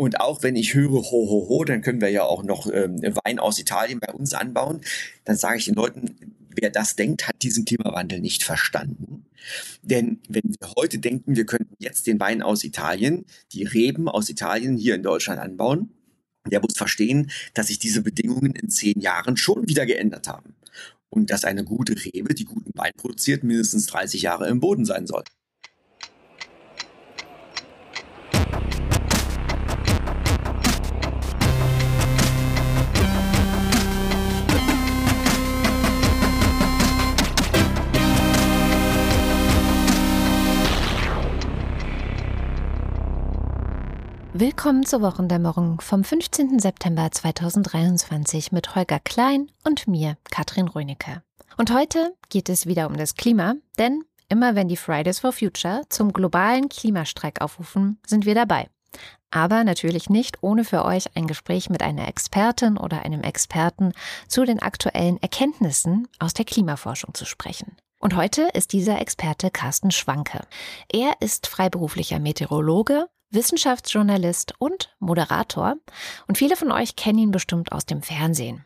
Und auch wenn ich höre, ho, ho, ho, dann können wir ja auch noch ähm, Wein aus Italien bei uns anbauen. Dann sage ich den Leuten, wer das denkt, hat diesen Klimawandel nicht verstanden. Denn wenn wir heute denken, wir könnten jetzt den Wein aus Italien, die Reben aus Italien hier in Deutschland anbauen, der muss verstehen, dass sich diese Bedingungen in zehn Jahren schon wieder geändert haben. Und dass eine gute Rebe, die guten Wein produziert, mindestens 30 Jahre im Boden sein soll. Willkommen zur Wochendämmerung vom 15. September 2023 mit Holger Klein und mir, Katrin Rönecke. Und heute geht es wieder um das Klima, denn immer wenn die Fridays for Future zum globalen Klimastreik aufrufen, sind wir dabei. Aber natürlich nicht ohne für euch ein Gespräch mit einer Expertin oder einem Experten zu den aktuellen Erkenntnissen aus der Klimaforschung zu sprechen. Und heute ist dieser Experte Carsten Schwanke. Er ist freiberuflicher Meteorologe, Wissenschaftsjournalist und Moderator. Und viele von euch kennen ihn bestimmt aus dem Fernsehen.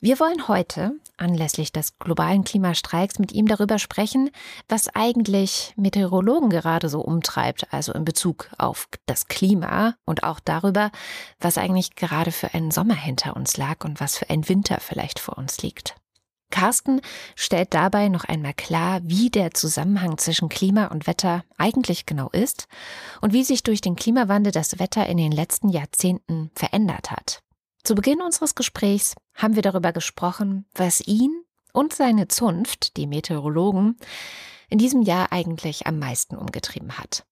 Wir wollen heute, anlässlich des globalen Klimastreiks, mit ihm darüber sprechen, was eigentlich Meteorologen gerade so umtreibt, also in Bezug auf das Klima und auch darüber, was eigentlich gerade für einen Sommer hinter uns lag und was für ein Winter vielleicht vor uns liegt. Carsten stellt dabei noch einmal klar, wie der Zusammenhang zwischen Klima und Wetter eigentlich genau ist und wie sich durch den Klimawandel das Wetter in den letzten Jahrzehnten verändert hat. Zu Beginn unseres Gesprächs haben wir darüber gesprochen, was ihn und seine Zunft, die Meteorologen, in diesem Jahr eigentlich am meisten umgetrieben hat.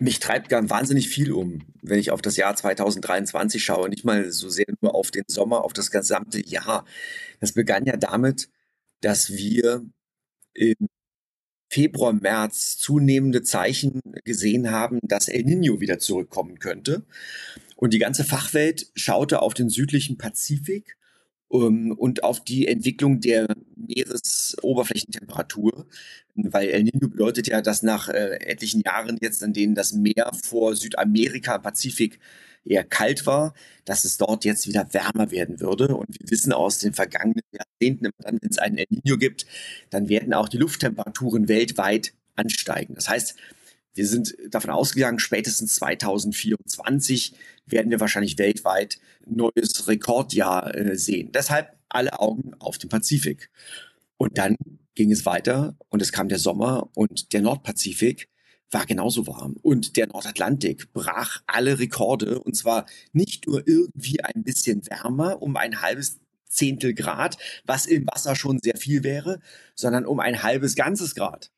Mich treibt ganz wahnsinnig viel um, wenn ich auf das Jahr 2023 schaue. Nicht mal so sehr nur auf den Sommer, auf das gesamte Jahr. Das begann ja damit, dass wir im Februar, März zunehmende Zeichen gesehen haben, dass El Nino wieder zurückkommen könnte. Und die ganze Fachwelt schaute auf den südlichen Pazifik und auf die Entwicklung der Meeresoberflächentemperatur, weil El Nino bedeutet ja, dass nach äh, etlichen Jahren jetzt, an denen das Meer vor Südamerika, Pazifik eher kalt war, dass es dort jetzt wieder wärmer werden würde. Und wir wissen aus den vergangenen Jahrzehnten, wenn es einen El Nino gibt, dann werden auch die Lufttemperaturen weltweit ansteigen. Das heißt, wir sind davon ausgegangen, spätestens 2024 werden wir wahrscheinlich weltweit neues Rekordjahr äh, sehen. Deshalb alle Augen auf den Pazifik. Und dann ging es weiter und es kam der Sommer und der Nordpazifik war genauso warm. Und der Nordatlantik brach alle Rekorde und zwar nicht nur irgendwie ein bisschen wärmer, um ein halbes Zehntel Grad, was im Wasser schon sehr viel wäre, sondern um ein halbes ganzes Grad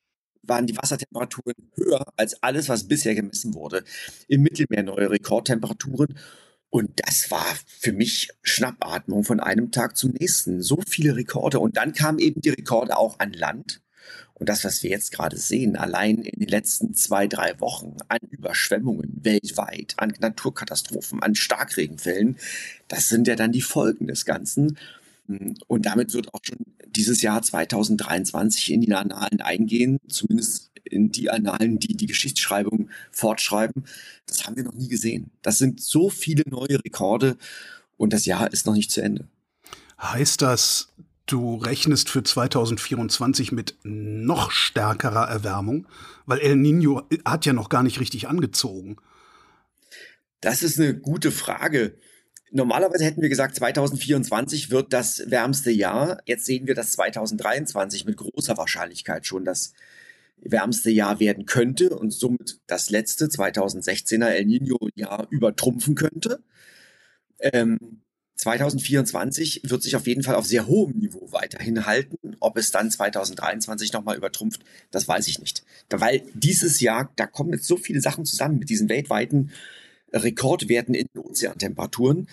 waren die Wassertemperaturen höher als alles, was bisher gemessen wurde. Im Mittelmeer neue Rekordtemperaturen. Und das war für mich Schnappatmung von einem Tag zum nächsten. So viele Rekorde. Und dann kamen eben die Rekorde auch an Land. Und das, was wir jetzt gerade sehen, allein in den letzten zwei, drei Wochen an Überschwemmungen weltweit, an Naturkatastrophen, an Starkregenfällen, das sind ja dann die Folgen des Ganzen. Und damit wird auch schon dieses Jahr 2023 in die Annalen eingehen, zumindest in die Annalen, die die Geschichtsschreibung fortschreiben. Das haben wir noch nie gesehen. Das sind so viele neue Rekorde und das Jahr ist noch nicht zu Ende. Heißt das, du rechnest für 2024 mit noch stärkerer Erwärmung? Weil El Nino hat ja noch gar nicht richtig angezogen. Das ist eine gute Frage. Normalerweise hätten wir gesagt, 2024 wird das wärmste Jahr. Jetzt sehen wir, dass 2023 mit großer Wahrscheinlichkeit schon das wärmste Jahr werden könnte und somit das letzte 2016er El Nino-Jahr übertrumpfen könnte. Ähm, 2024 wird sich auf jeden Fall auf sehr hohem Niveau weiterhin halten. Ob es dann 2023 nochmal übertrumpft, das weiß ich nicht. Weil dieses Jahr, da kommen jetzt so viele Sachen zusammen mit diesen weltweiten Rekordwerten in den Ozeantemperaturen.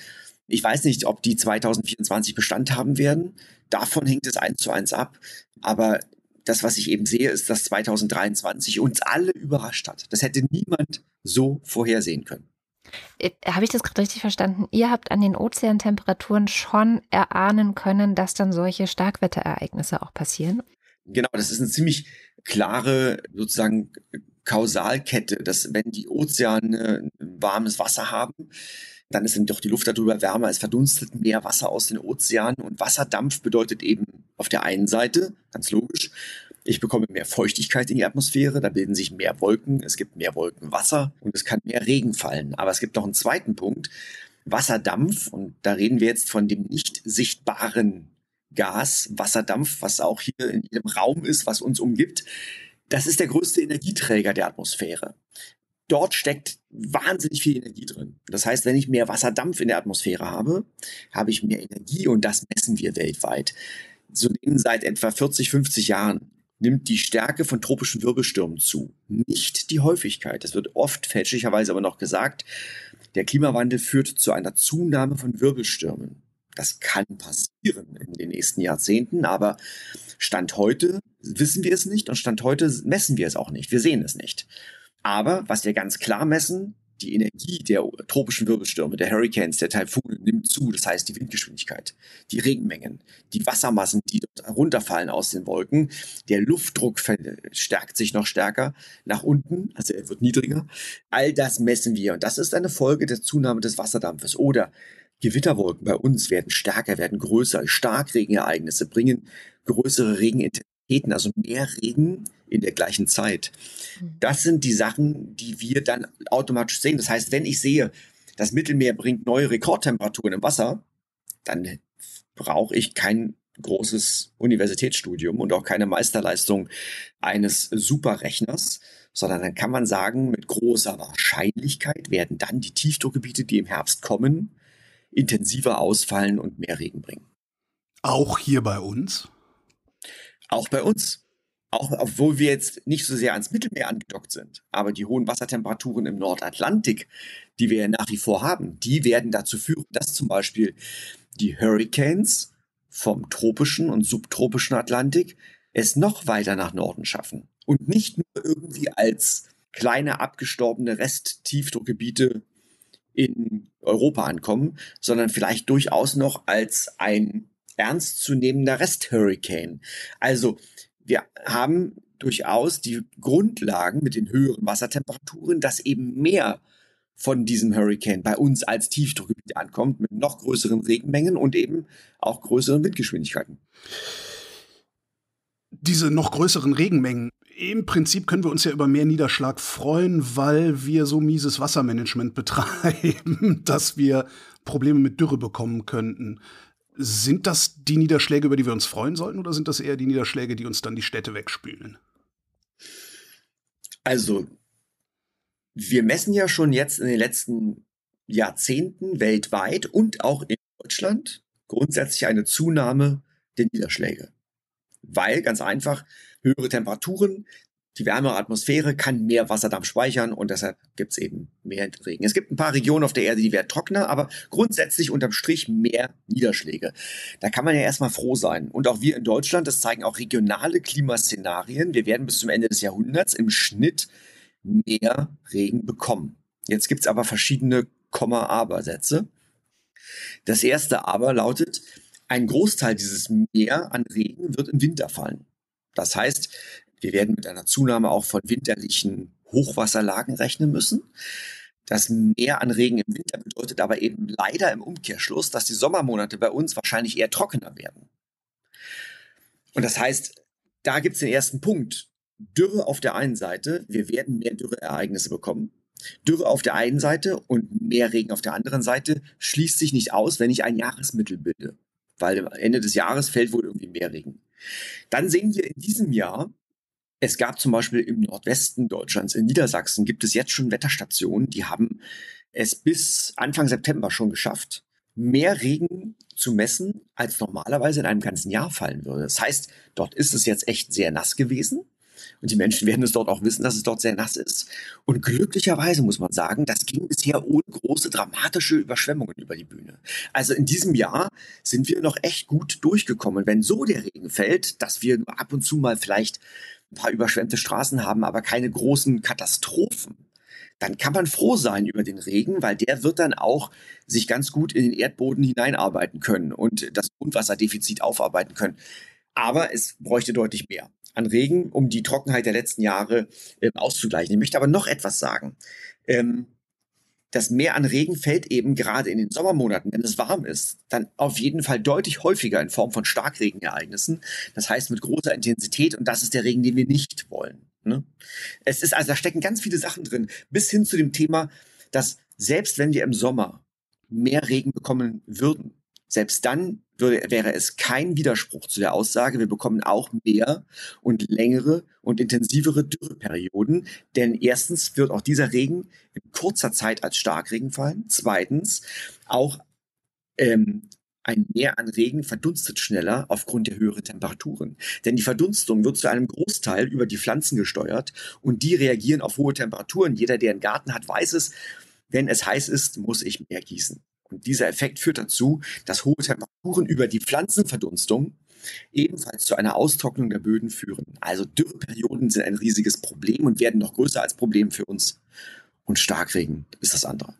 Ich weiß nicht, ob die 2024 Bestand haben werden. Davon hängt es eins zu eins ab. Aber das, was ich eben sehe, ist, dass 2023 uns alle überrascht hat. Das hätte niemand so vorhersehen können. Äh, habe ich das gerade richtig verstanden? Ihr habt an den Ozeantemperaturen schon erahnen können, dass dann solche Starkwetterereignisse auch passieren? Genau, das ist eine ziemlich klare sozusagen Kausalkette, dass wenn die Ozeane warmes Wasser haben, dann ist dann doch die Luft darüber wärmer, es verdunstet mehr Wasser aus den Ozeanen und Wasserdampf bedeutet eben auf der einen Seite, ganz logisch, ich bekomme mehr Feuchtigkeit in die Atmosphäre, da bilden sich mehr Wolken, es gibt mehr Wolkenwasser und es kann mehr Regen fallen. Aber es gibt noch einen zweiten Punkt, Wasserdampf, und da reden wir jetzt von dem nicht sichtbaren Gas, Wasserdampf, was auch hier in jedem Raum ist, was uns umgibt. Das ist der größte Energieträger der Atmosphäre. Dort steckt wahnsinnig viel Energie drin. Das heißt, wenn ich mehr Wasserdampf in der Atmosphäre habe, habe ich mehr Energie und das messen wir weltweit. Zudem seit etwa 40, 50 Jahren nimmt die Stärke von tropischen Wirbelstürmen zu, nicht die Häufigkeit. Es wird oft fälschlicherweise aber noch gesagt, der Klimawandel führt zu einer Zunahme von Wirbelstürmen. Das kann passieren in den nächsten Jahrzehnten, aber Stand heute wissen wir es nicht und Stand heute messen wir es auch nicht. Wir sehen es nicht. Aber was wir ganz klar messen, die Energie der tropischen Wirbelstürme, der Hurricanes, der Taifune nimmt zu. Das heißt, die Windgeschwindigkeit, die Regenmengen, die Wassermassen, die dort runterfallen aus den Wolken. Der Luftdruck stärkt sich noch stärker nach unten, also er wird niedriger. All das messen wir und das ist eine Folge der Zunahme des Wasserdampfes. Oder Gewitterwolken bei uns werden stärker, werden größer. Starkregenereignisse bringen größere Regenintensitäten, also mehr Regen in der gleichen Zeit. Mhm. Das sind die Sachen, die wir dann automatisch sehen. Das heißt, wenn ich sehe, das Mittelmeer bringt neue Rekordtemperaturen im Wasser, dann brauche ich kein großes Universitätsstudium und auch keine Meisterleistung eines Superrechners, sondern dann kann man sagen, mit großer Wahrscheinlichkeit werden dann die Tiefdruckgebiete, die im Herbst kommen, intensiver ausfallen und mehr Regen bringen. Auch hier bei uns? Auch bei uns. Auch obwohl wir jetzt nicht so sehr ans Mittelmeer angedockt sind, aber die hohen Wassertemperaturen im Nordatlantik, die wir ja nach wie vor haben, die werden dazu führen, dass zum Beispiel die Hurricanes vom tropischen und subtropischen Atlantik es noch weiter nach Norden schaffen. Und nicht nur irgendwie als kleine abgestorbene Resttiefdruckgebiete in Europa ankommen, sondern vielleicht durchaus noch als ein ernstzunehmender Resthurricane. Also wir haben durchaus die Grundlagen mit den höheren Wassertemperaturen, dass eben mehr von diesem Hurricane bei uns als Tiefdruckgebiet ankommt, mit noch größeren Regenmengen und eben auch größeren Windgeschwindigkeiten. Diese noch größeren Regenmengen, im Prinzip können wir uns ja über mehr Niederschlag freuen, weil wir so mieses Wassermanagement betreiben, dass wir Probleme mit Dürre bekommen könnten. Sind das die Niederschläge, über die wir uns freuen sollten, oder sind das eher die Niederschläge, die uns dann die Städte wegspülen? Also, wir messen ja schon jetzt in den letzten Jahrzehnten weltweit und auch in Deutschland grundsätzlich eine Zunahme der Niederschläge. Weil ganz einfach höhere Temperaturen die wärmere Atmosphäre kann mehr Wasserdampf speichern und deshalb gibt es eben mehr Regen. Es gibt ein paar Regionen auf der Erde, die werden trockener, aber grundsätzlich unterm Strich mehr Niederschläge. Da kann man ja erstmal froh sein. Und auch wir in Deutschland, das zeigen auch regionale Klimaszenarien. Wir werden bis zum Ende des Jahrhunderts im Schnitt mehr Regen bekommen. Jetzt gibt es aber verschiedene Komma-Aber-Sätze. Das erste Aber lautet, ein Großteil dieses Mehr an Regen wird im Winter fallen. Das heißt, wir werden mit einer Zunahme auch von winterlichen Hochwasserlagen rechnen müssen. Das Mehr an Regen im Winter bedeutet aber eben leider im Umkehrschluss, dass die Sommermonate bei uns wahrscheinlich eher trockener werden. Und das heißt, da gibt es den ersten Punkt. Dürre auf der einen Seite, wir werden mehr Dürreereignisse bekommen. Dürre auf der einen Seite und mehr Regen auf der anderen Seite schließt sich nicht aus, wenn ich ein Jahresmittel bilde. Weil am Ende des Jahres fällt wohl irgendwie mehr Regen. Dann sehen wir in diesem Jahr es gab zum Beispiel im Nordwesten Deutschlands, in Niedersachsen, gibt es jetzt schon Wetterstationen, die haben es bis Anfang September schon geschafft, mehr Regen zu messen, als normalerweise in einem ganzen Jahr fallen würde. Das heißt, dort ist es jetzt echt sehr nass gewesen. Und die Menschen werden es dort auch wissen, dass es dort sehr nass ist. Und glücklicherweise muss man sagen, das ging bisher ohne große dramatische Überschwemmungen über die Bühne. Also in diesem Jahr sind wir noch echt gut durchgekommen. Wenn so der Regen fällt, dass wir ab und zu mal vielleicht ein paar überschwemmte Straßen haben, aber keine großen Katastrophen, dann kann man froh sein über den Regen, weil der wird dann auch sich ganz gut in den Erdboden hineinarbeiten können und das Grundwasserdefizit aufarbeiten können. Aber es bräuchte deutlich mehr. an Regen, um die Trockenheit der letzten Jahre äh, auszugleichen. Ich möchte aber noch etwas sagen. Ähm, das Mehr an Regen fällt eben gerade in den Sommermonaten, wenn es warm ist, dann auf jeden Fall deutlich häufiger in Form von Starkregenereignissen. Das heißt mit großer Intensität und das ist der Regen, den wir nicht wollen. Ne? Es ist also, da stecken ganz viele Sachen drin, bis hin zu dem Thema, dass selbst wenn wir im Sommer mehr Regen bekommen würden, selbst dann würde, wäre es kein Widerspruch zu der Aussage, wir bekommen auch mehr und längere und intensivere Dürreperioden. Denn erstens wird auch dieser Regen in kurzer Zeit als Starkregen fallen. Zweitens, auch ähm, ein Meer an Regen verdunstet schneller aufgrund der höheren Temperaturen. Denn die Verdunstung wird zu einem Großteil über die Pflanzen gesteuert und die reagieren auf hohe Temperaturen. Jeder, der einen Garten hat, weiß es. Wenn es heiß ist, muss ich mehr gießen. Und dieser Effekt führt dazu, dass hohe Temperaturen über die Pflanzenverdunstung ebenfalls zu einer Austrocknung der Böden führen. Also Dürreperioden sind ein riesiges Problem und werden noch größer als Problem für uns. Und Starkregen ist das andere.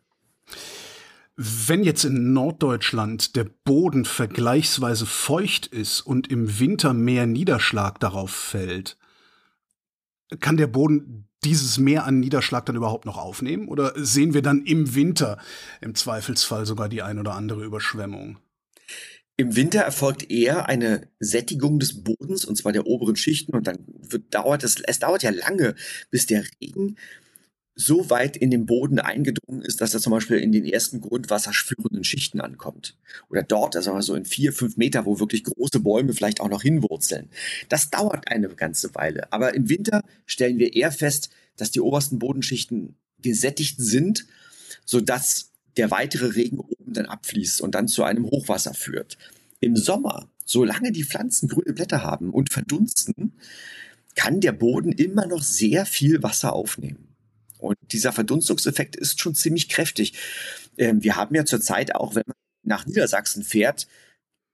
Wenn jetzt in Norddeutschland der Boden vergleichsweise feucht ist und im Winter mehr Niederschlag darauf fällt, kann der Boden dieses Mehr an Niederschlag dann überhaupt noch aufnehmen? Oder sehen wir dann im Winter im Zweifelsfall sogar die ein oder andere Überschwemmung? Im Winter erfolgt eher eine Sättigung des Bodens, und zwar der oberen Schichten, und dann wird, dauert es, es dauert ja lange, bis der Regen so weit in den Boden eingedrungen ist, dass er zum Beispiel in den ersten grundwasserführenden Schichten ankommt. Oder dort, also so in vier, fünf Meter, wo wirklich große Bäume vielleicht auch noch hinwurzeln. Das dauert eine ganze Weile. Aber im Winter stellen wir eher fest, dass die obersten Bodenschichten gesättigt sind, sodass der weitere Regen oben dann abfließt und dann zu einem Hochwasser führt. Im Sommer, solange die Pflanzen grüne Blätter haben und verdunsten, kann der Boden immer noch sehr viel Wasser aufnehmen. Und dieser Verdunstungseffekt ist schon ziemlich kräftig. Ähm, wir haben ja zurzeit auch, wenn man nach Niedersachsen fährt,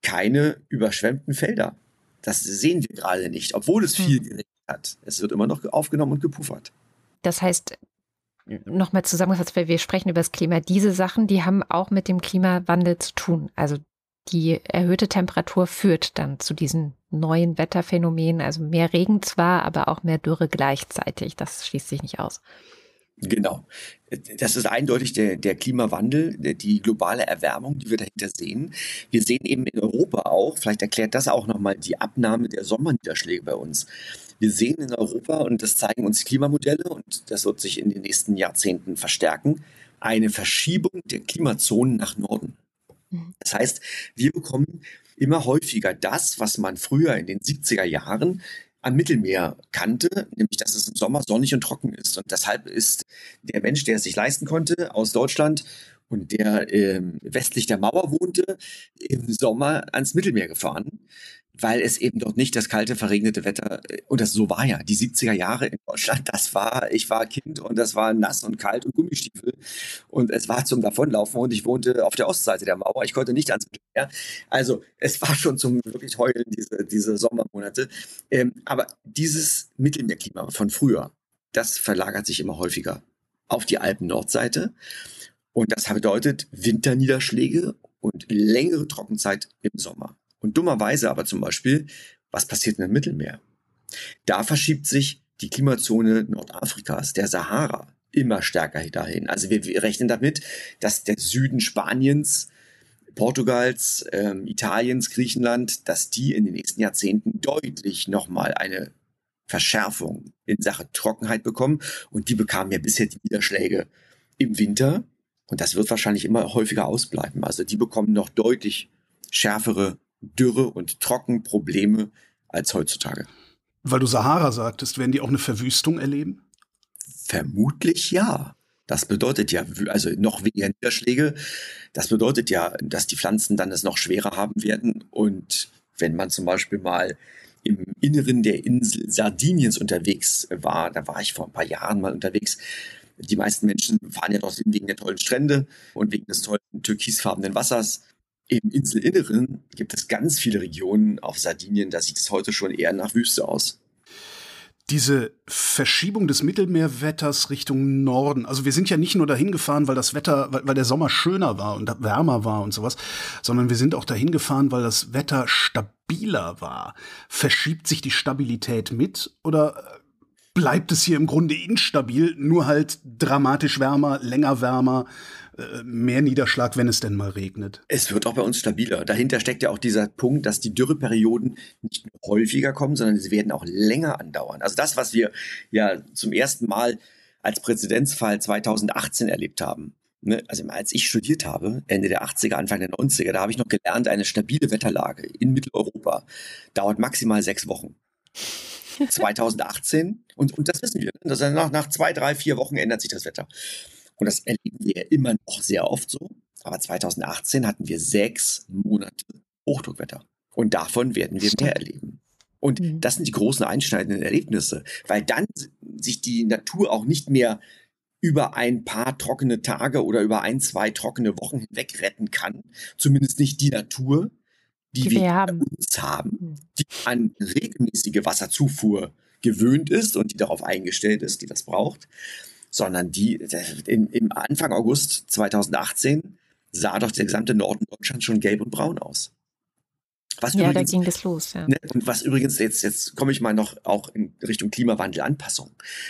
keine überschwemmten Felder. Das sehen wir gerade nicht, obwohl es viel hm. geregnet hat. Es wird immer noch aufgenommen und gepuffert. Das heißt, nochmal zusammengefasst, weil wir sprechen über das Klima, diese Sachen, die haben auch mit dem Klimawandel zu tun. Also die erhöhte Temperatur führt dann zu diesen neuen Wetterphänomenen, also mehr Regen zwar, aber auch mehr Dürre gleichzeitig. Das schließt sich nicht aus. Genau. Das ist eindeutig der, der Klimawandel, die globale Erwärmung, die wir dahinter sehen. Wir sehen eben in Europa auch, vielleicht erklärt das auch nochmal die Abnahme der Sommerniederschläge bei uns. Wir sehen in Europa, und das zeigen uns Klimamodelle, und das wird sich in den nächsten Jahrzehnten verstärken, eine Verschiebung der Klimazonen nach Norden. Mhm. Das heißt, wir bekommen immer häufiger das, was man früher in den 70er Jahren am Mittelmeer kannte, nämlich dass es im Sommer sonnig und trocken ist. Und deshalb ist der Mensch, der es sich leisten konnte, aus Deutschland und der ähm, westlich der Mauer wohnte, im Sommer ans Mittelmeer gefahren, weil es eben dort nicht das kalte, verregnete Wetter, äh, und das so war ja, die 70er Jahre in Deutschland, das war, ich war Kind und das war nass und kalt und Gummistiefel und es war zum Davonlaufen und ich wohnte auf der Ostseite der Mauer, ich konnte nicht ans Mittelmeer. Also es war schon zum wirklich Heulen, diese, diese Sommermonate. Ähm, aber dieses Mittelmeerklima von früher, das verlagert sich immer häufiger auf die Alpen-Nordseite und das bedeutet Winterniederschläge und längere Trockenzeit im Sommer. Und dummerweise aber zum Beispiel, was passiert im Mittelmeer? Da verschiebt sich die Klimazone Nordafrikas, der Sahara, immer stärker dahin. Also wir, rechnen damit, dass der Süden Spaniens, Portugals, ähm, Italiens, Griechenland, dass die in den nächsten Jahrzehnten deutlich nochmal eine Verschärfung in Sache Trockenheit bekommen. Und die bekamen ja bisher die Niederschläge im Winter und das wird wahrscheinlich immer häufiger ausbleiben. Also die bekommen noch deutlich schärfere Dürre- und Trockenprobleme als heutzutage. Weil du Sahara sagtest, werden die auch eine Verwüstung erleben? Vermutlich ja. Das bedeutet ja, also noch weniger Niederschläge. Das bedeutet ja, dass die Pflanzen dann es noch schwerer haben werden. Und wenn man zum Beispiel mal im Inneren der Insel Sardiniens unterwegs war, da war ich vor ein paar Jahren mal unterwegs, die meisten Menschen fahren ja dorthin wegen der tollen Strände und wegen des tollen türkisfarbenen Wassers. Im Inselinneren gibt es ganz viele Regionen auf Sardinien, da sieht es heute schon eher nach Wüste aus. diese Verschiebung des Mittelmeerwetters Richtung Norden. Also wir sind ja nicht nur dahin gefahren, weil das Wetter, weil, weil der Sommer schöner war und wärmer war und sowas, sondern wir sind auch dahin gefahren, weil das Wetter stabiler war. Verschiebt sich die Stabilität mit oder bleibt es hier im Grunde instabil, nur halt dramatisch wärmer, länger wärmer, mehr Niederschlag, wenn es denn mal regnet. Es wird auch bei uns stabiler. Dahinter steckt ja auch dieser Punkt, dass die Dürreperioden nicht nur häufiger kommen, sondern sie werden auch länger andauern. Also das, was wir ja zum ersten Mal als Präzedenzfall 2018 erlebt haben. Ne? Also als ich studiert habe, Ende der 80er, Anfang der 90er, da habe ich noch gelernt, eine stabile Wetterlage in Mitteleuropa dauert maximal sechs Wochen. 2018, und, und das wissen wir, ne? dass nach, nach zwei, drei, vier Wochen ändert sich das Wetter. Und das erleben wir immer noch sehr oft so. Aber 2018 hatten wir sechs Monate Hochdruckwetter. Und davon werden wir mehr erleben. Und mhm. das sind die großen einschneidenden Erlebnisse, weil dann sich die Natur auch nicht mehr über ein paar trockene Tage oder über ein, zwei trockene Wochen hinweg retten kann. Zumindest nicht die Natur, die, die wir, wir haben. uns haben, mhm. die an regelmäßige Wasserzufuhr gewöhnt ist und die darauf eingestellt ist, die das braucht, sondern die in, im Anfang August 2018 sah doch der gesamte Norden Deutschlands schon gelb und braun aus. Was ja, übrigens, da ging das los. Ja. Ne, und was übrigens jetzt jetzt komme ich mal noch auch in Richtung Klimawandelanpassung.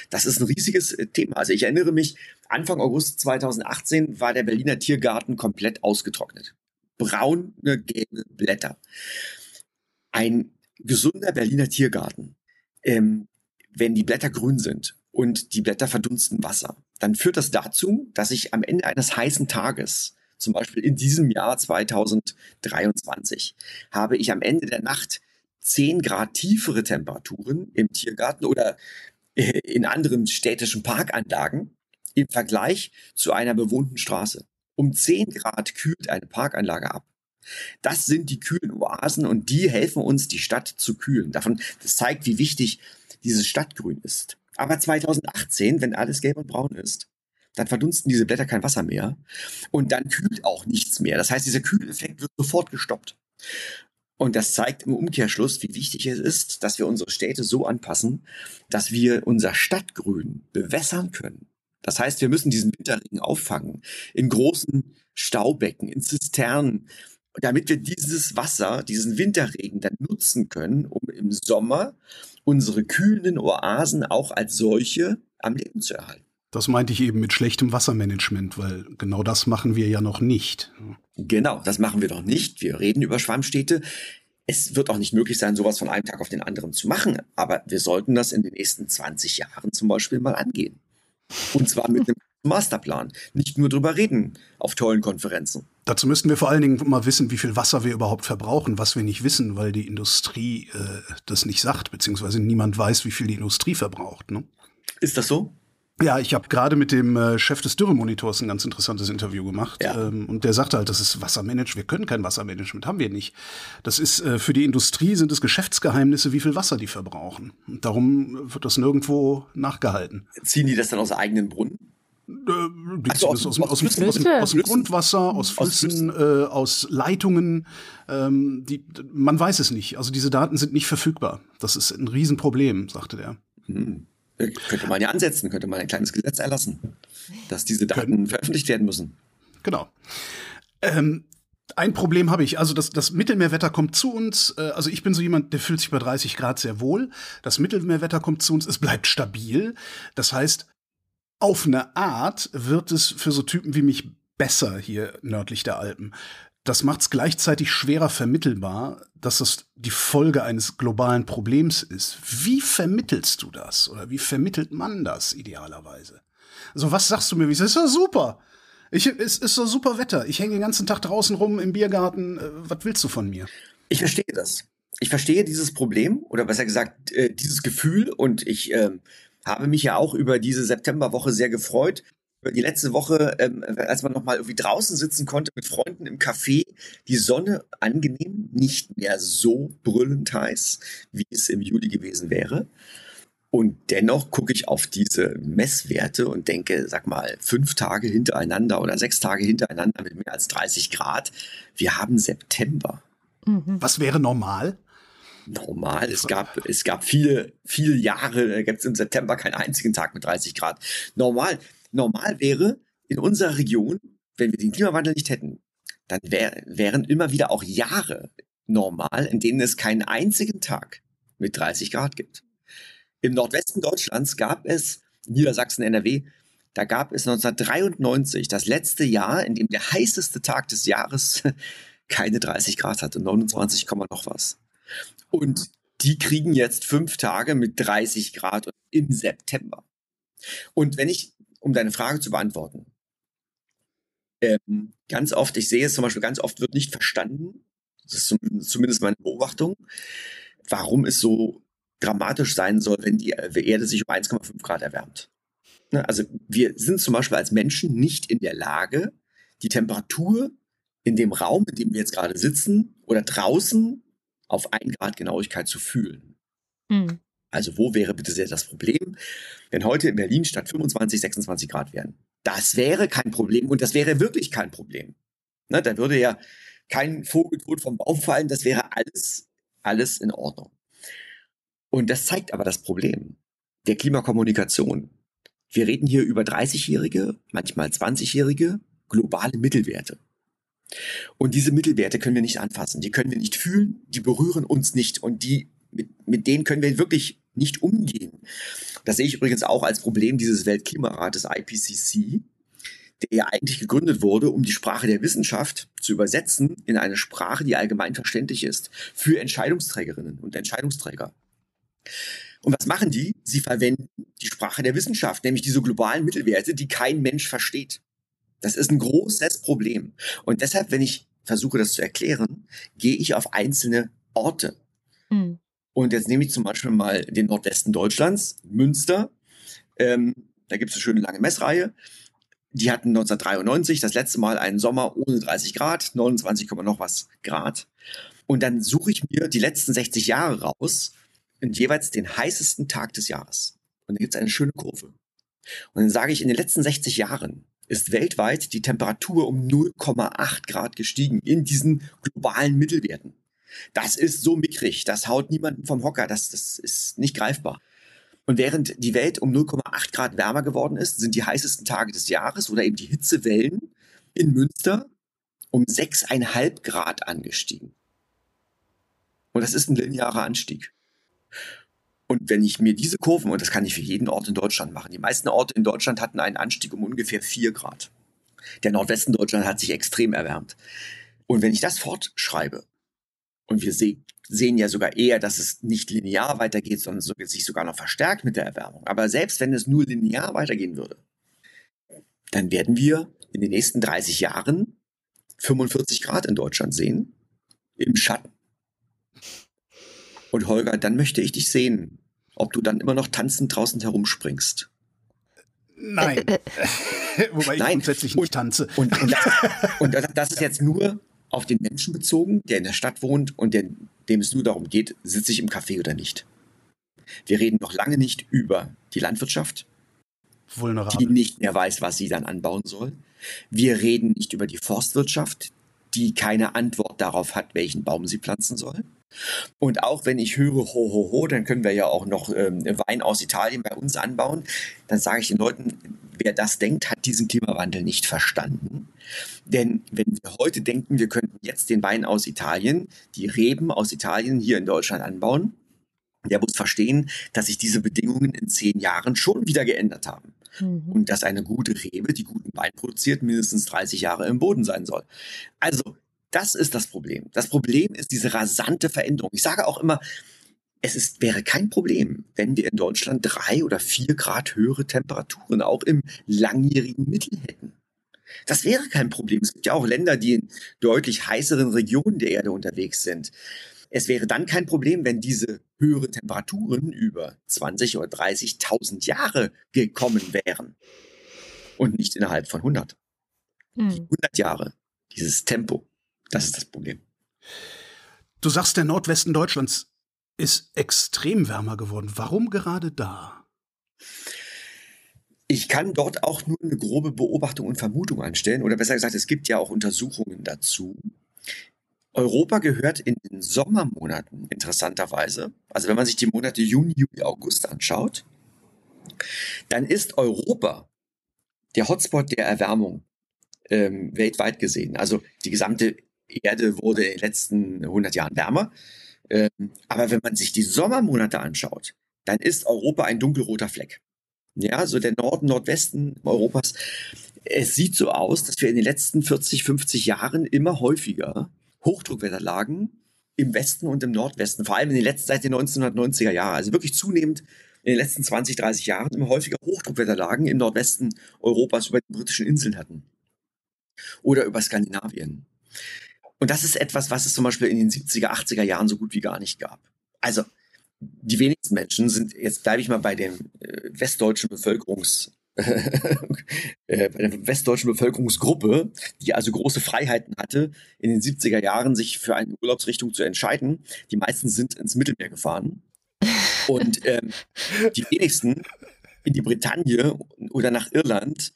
Das ist ein riesiges äh, Thema. Also ich erinnere mich, Anfang August 2018 war der Berliner Tiergarten komplett ausgetrocknet. Braune gelbe Blätter. Ein gesunder Berliner Tiergarten, ähm, wenn die Blätter grün sind und die Blätter verdunsten Wasser, dann führt das dazu, dass ich am Ende eines heißen Tages, zum Beispiel in diesem Jahr 2023, habe ich am Ende der Nacht 10 Grad tiefere Temperaturen im Tiergarten oder äh, in anderen städtischen Parkanlagen im Vergleich zu einer bewohnten Straße. Um 10 Grad kühlt eine Parkanlage ab. Das sind die kühlen Oasen und die helfen uns, die Stadt zu kühlen. Davon, das zeigt, wie wichtig dieses Stadtgrün ist. Aber 2018, wenn alles gelb und braun ist, dann verdunsten diese Blätter kein Wasser mehr und dann kühlt auch nichts mehr. Das heißt, dieser Kühleffekt wird sofort gestoppt. Und das zeigt im Umkehrschluss, wie wichtig es ist, dass wir unsere Städte so anpassen, dass wir unser Stadtgrün bewässern können. Das heißt, wir müssen diesen Winterregen auffangen in großen Staubecken, in Zisternen, damit wir dieses Wasser, diesen Winterregen dann nutzen können, um im Sommer unsere kühlenden Oasen auch als solche am Leben zu erhalten. Das meinte ich eben mit schlechtem Wassermanagement, weil genau das machen wir ja noch nicht. Genau, das machen wir noch nicht. Wir reden über Schwammstädte. Es wird auch nicht möglich sein, sowas von einem Tag auf den anderen zu machen. Aber wir sollten das in den nächsten 20 Jahren zum Beispiel mal angehen. Und zwar mit einem Masterplan. Nicht nur drüber reden auf tollen Konferenzen. Dazu müssten wir vor allen Dingen mal wissen, wie viel Wasser wir überhaupt verbrauchen, was wir nicht wissen, weil die Industrie äh, das nicht sagt, beziehungsweise niemand weiß, wie viel die Industrie verbraucht. Ne? Ist das so? Ja, ich habe gerade mit dem äh, Chef des Dürremonitors ein ganz interessantes Interview gemacht. Ja. Ähm, und der sagte halt, das ist Wassermanagement. Wir können kein Wassermanagement, haben wir nicht. Das ist äh, für die Industrie sind es Geschäftsgeheimnisse, wie viel Wasser die verbrauchen. Und darum wird das nirgendwo nachgehalten. Ziehen die das dann aus eigenen Brunnen? Äh, also aus, aus, aus, aus, Grundwasser, aus Flüssen, äh, aus Leitungen. Ähm, die, man weiß es nicht. Also diese Daten sind nicht verfügbar. Das ist ein Riesenproblem, sagte der. Hm. Könnte man ja ansetzen, könnte man ein kleines Gesetz erlassen, dass diese Daten Können. veröffentlicht werden müssen. Genau. Ähm, ein Problem habe ich. Also das, das Mittelmeerwetter kommt zu uns. Äh, also ich bin so jemand, der fühlt sich bei 30 Grad sehr wohl. Das Mittelmeerwetter kommt zu uns. Es bleibt stabil. Das heißt, auf eine Art wird es für so Typen wie mich besser hier nördlich der Alpen das macht es gleichzeitig schwerer vermittelbar, dass das die Folge eines globalen Problems ist. Wie vermittelst du das? Oder wie vermittelt man das idealerweise? Also was sagst du mir? Wie ist das? super. Ich, es ist so super Wetter. Ich hänge den ganzen Tag draußen rum im Biergarten. Äh, was willst du von mir? Ich verstehe das. Ich verstehe dieses Problem oder besser gesagt äh, dieses Gefühl und ich äh, habe mich ja auch über diese Septemberwoche sehr gefreut, die letzte Woche, ähm, als man noch mal irgendwie draußen sitzen konnte mit Freunden im Café, die Sonne angenehm, nicht mehr so brüllend heiß, wie es im Juli gewesen wäre. Und dennoch gucke ich auf diese Messwerte und denke, sag mal, fünf Tage hintereinander oder sechs Tage hintereinander mit mehr als 30 Grad. Wir haben September. Mhm. Was wäre normal? Normal. Es gab, es gab viele, viele Jahre, da gibt es im September keinen einzigen Tag mit 30 Grad. Normal, normal wäre in unserer Region, wenn wir den Klimawandel nicht hätten, dann wär, wären immer wieder auch Jahre normal, in denen es keinen einzigen Tag mit 30 Grad gibt. Im Nordwesten Deutschlands gab es, Niedersachsen, NRW, da gab es 1993 das letzte Jahr, in dem der heißeste Tag des Jahres keine 30 Grad hatte, 29, noch was. Und die kriegen jetzt fünf Tage mit 30 Grad im September. Und wenn ich, um deine Frage zu beantworten, ähm, ganz oft, ich sehe es zum Beispiel, ganz oft wird nicht verstanden, das ist zumindest meine Beobachtung, warum es so dramatisch sein soll, wenn die Erde sich um 1,5 Grad erwärmt. Ne, also wir sind zum Beispiel als Menschen nicht in der Lage, die Temperatur in dem Raum, in dem wir jetzt gerade sitzen oder draußen auf ein Grad Genauigkeit zu fühlen. Mhm. Also wo wäre bitte sehr das Problem, wenn heute in Berlin statt 25, 26 Grad wären? Das wäre kein Problem und das wäre wirklich kein Problem. Ne, da würde ja kein Vogel tot vom Baum fallen, das wäre alles, alles in Ordnung. Und das zeigt aber das Problem der Klimakommunikation. Wir reden hier über 30-jährige, manchmal 20-jährige globale Mittelwerte. Und diese Mittelwerte können wir nicht anfassen, die können wir nicht fühlen, die berühren uns nicht und die, mit, mit denen können wir wirklich nicht umgehen. Das sehe ich übrigens auch als Problem dieses Weltklimarates IPCC, der ja eigentlich gegründet wurde, um die Sprache der Wissenschaft zu übersetzen in eine Sprache, die allgemein verständlich ist für Entscheidungsträgerinnen und Entscheidungsträger. Und was machen die? Sie verwenden die Sprache der Wissenschaft, nämlich diese globalen Mittelwerte, die kein Mensch versteht. Das ist ein großes Problem. Und deshalb, wenn ich versuche, das zu erklären, gehe ich auf einzelne Orte. Mhm. Und jetzt nehme ich zum Beispiel mal den Nordwesten Deutschlands, Münster. Ähm, da gibt es eine schöne lange Messreihe. Die hatten 1993 das letzte Mal einen Sommer ohne 30 Grad, 29, noch was Grad. Und dann suche ich mir die letzten 60 Jahre raus und jeweils den heißesten Tag des Jahres. Und dann gibt es eine schöne Kurve. Und dann sage ich, in den letzten 60 Jahren ist weltweit die Temperatur um 0,8 Grad gestiegen in diesen globalen Mittelwerten. Das ist so mickrig, das haut niemanden vom Hocker, das, das ist nicht greifbar. Und während die Welt um 0,8 Grad wärmer geworden ist, sind die heißesten Tage des Jahres oder eben die Hitzewellen in Münster um 6,5 Grad angestiegen. Und das ist ein linearer Anstieg. Und wenn ich mir diese Kurven, und das kann ich für jeden Ort in Deutschland machen, die meisten Orte in Deutschland hatten einen Anstieg um ungefähr vier Grad. Der Nordwesten Deutschland hat sich extrem erwärmt. Und wenn ich das fortschreibe, und wir se sehen ja sogar eher, dass es nicht linear weitergeht, sondern sich sogar noch verstärkt mit der Erwärmung. Aber selbst wenn es nur linear weitergehen würde, dann werden wir in den nächsten 30 Jahren 45 Grad in Deutschland sehen, im Schatten. Und Holger, dann möchte ich dich sehen, ob du dann immer noch tanzend draußen herumspringst. Nein. Wobei ich Nein. grundsätzlich nicht tanze. Und, und, das, und, das, ist jetzt nur auf den Menschen bezogen, der in der Stadt wohnt und der, dem es nur darum geht, sitze ich im Café oder nicht. Wir reden noch lange nicht über die Landwirtschaft, Vulnerable. die nicht mehr weiß, was sie dann anbauen soll. Wir reden nicht über die Forstwirtschaft, die keine Antwort darauf hat, welchen Baum sie pflanzen soll. Und auch wenn ich höre, ho, ho, ho, dann können wir ja auch noch ähm, Wein aus Italien bei uns anbauen. Dann sage ich den Leuten, wer das denkt, hat diesen Klimawandel nicht verstanden. Denn wenn wir heute denken, wir könnten jetzt den Wein aus Italien, die Reben aus Italien hier in Deutschland anbauen, der muss verstehen, dass sich diese Bedingungen in zehn Jahren schon wieder geändert haben. Mhm. Und dass eine gute Rebe, die guten Wein produziert, mindestens 30 Jahre im Boden sein soll. Also das ist das Problem. Das Problem ist diese rasante Veränderung. Ich sage auch immer, es ist, wäre kein Problem, wenn wir in Deutschland drei oder vier Grad höhere Temperaturen auch im langjährigen Mittel hätten. Das wäre kein Problem. Es gibt ja auch Länder, die in deutlich heißeren Regionen der Erde unterwegs sind. Es wäre dann kein Problem, wenn diese höheren Temperaturen über 20 oder 30.000 Jahre gekommen wären und nicht innerhalb von 100. Hm. 100 Jahre, dieses Tempo. Das ist das Problem. Du sagst, der Nordwesten Deutschlands ist extrem wärmer geworden. Warum gerade da? Ich kann dort auch nur eine grobe Beobachtung und Vermutung anstellen, oder besser gesagt, es gibt ja auch Untersuchungen dazu. Europa gehört in den Sommermonaten interessanterweise, also wenn man sich die Monate Juni, Juli, August anschaut, dann ist Europa der Hotspot der Erwärmung ähm, weltweit gesehen. Also die gesamte Erde wurde in den letzten 100 Jahren wärmer. Ähm, aber wenn man sich die Sommermonate anschaut, dann ist Europa ein dunkelroter Fleck. Ja, so der Norden, Nordwesten Europas. Es sieht so aus, dass wir in den letzten 40, 50 Jahren immer häufiger Hochdruckwetterlagen im Westen und im Nordwesten, vor allem in den letzten, seit den 1990er Jahren, also wirklich zunehmend in den letzten 20, 30 Jahren immer häufiger Hochdruckwetterlagen im Nordwesten Europas über die britischen Inseln hatten. Oder über Skandinavien. Und das ist etwas, was es zum Beispiel in den 70er, 80er Jahren so gut wie gar nicht gab. Also, die wenigsten Menschen sind, jetzt bleibe ich mal bei dem äh, westdeutschen Bevölkerungs, äh, bei der westdeutschen Bevölkerungsgruppe, die also große Freiheiten hatte, in den 70er Jahren sich für eine Urlaubsrichtung zu entscheiden. Die meisten sind ins Mittelmeer gefahren. Und ähm, die wenigsten in die Bretagne oder nach Irland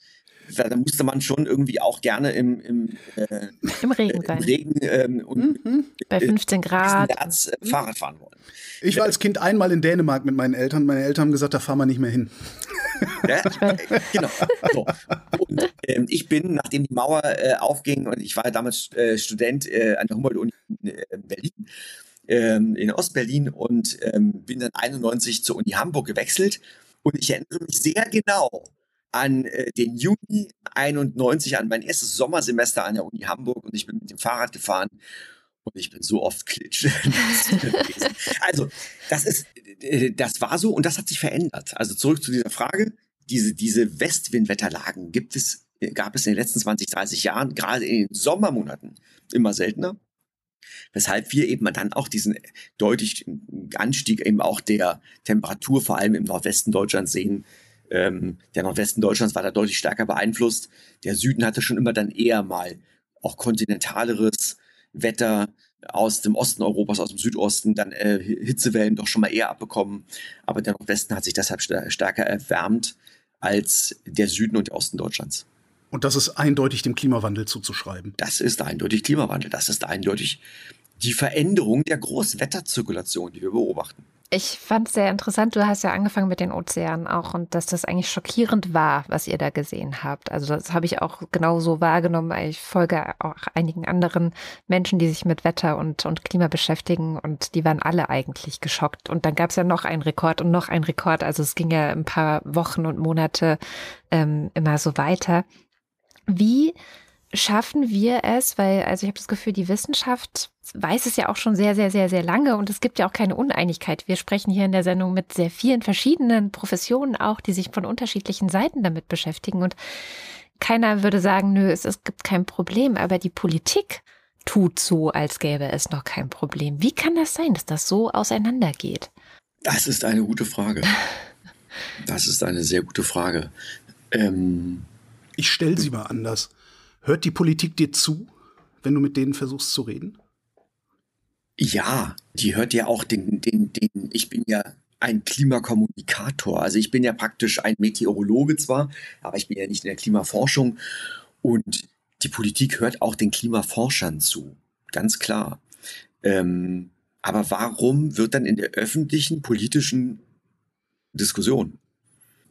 da musste man schon irgendwie auch gerne im, im, äh, Im Regen sein. Im Regen ähm, und mhm. bei 15 Grad März, äh, Fahrrad fahren wollen. Ich war als Kind einmal in Dänemark mit meinen Eltern. Meine Eltern haben gesagt, da fahren wir nicht mehr hin. Ja, genau. So. Und, ähm, ich bin, nachdem die Mauer äh, aufging und ich war damals äh, Student äh, an der Humboldt-Uni in äh, Berlin, ähm, in Ostberlin und ähm, bin dann 91 zur Uni Hamburg gewechselt. Und ich erinnere mich sehr genau an äh, den Juni 91, an mein erstes Sommersemester an der Uni Hamburg und ich bin mit dem Fahrrad gefahren und ich bin so oft klitsch. also, das ist, äh, das war so und das hat sich verändert. Also zurück zu dieser Frage. Diese, diese Westwindwetterlagen gibt es, gab es in den letzten 20, 30 Jahren, gerade in den Sommermonaten, immer seltener. Weshalb wir eben dann auch diesen deutlichen Anstieg eben auch der Temperatur, vor allem im Nordwesten Deutschlands sehen, ähm, der Nordwesten Deutschlands war da deutlich stärker beeinflusst. Der Süden hatte schon immer dann eher mal auch kontinentaleres Wetter aus dem Osten Europas, aus dem Südosten, dann äh, Hitzewellen doch schon mal eher abbekommen. Aber der Nordwesten hat sich deshalb stärker erwärmt als der Süden und der Osten Deutschlands. Und das ist eindeutig dem Klimawandel zuzuschreiben. Das ist eindeutig Klimawandel. Das ist eindeutig die Veränderung der Großwetterzirkulation, die wir beobachten. Ich fand es sehr interessant. Du hast ja angefangen mit den Ozeanen auch und dass das eigentlich schockierend war, was ihr da gesehen habt. Also das habe ich auch genauso wahrgenommen. Ich folge auch einigen anderen Menschen, die sich mit Wetter und, und Klima beschäftigen und die waren alle eigentlich geschockt. Und dann gab es ja noch einen Rekord und noch einen Rekord. Also es ging ja ein paar Wochen und Monate ähm, immer so weiter. Wie schaffen wir es, weil, also ich habe das Gefühl, die Wissenschaft weiß es ja auch schon sehr, sehr, sehr, sehr lange und es gibt ja auch keine Uneinigkeit. Wir sprechen hier in der Sendung mit sehr vielen verschiedenen Professionen auch, die sich von unterschiedlichen Seiten damit beschäftigen und keiner würde sagen, nö, es, es gibt kein Problem, aber die Politik tut so, als gäbe es noch kein Problem. Wie kann das sein, dass das so auseinandergeht? Das ist eine gute Frage. Das ist eine sehr gute Frage. Ähm, ich stelle sie mal anders. Hört die Politik dir zu, wenn du mit denen versuchst zu reden? Ja, die hört ja auch den, den, den, ich bin ja ein Klimakommunikator. Also ich bin ja praktisch ein Meteorologe zwar, aber ich bin ja nicht in der Klimaforschung. Und die Politik hört auch den Klimaforschern zu. Ganz klar. Ähm, aber warum wird dann in der öffentlichen politischen Diskussion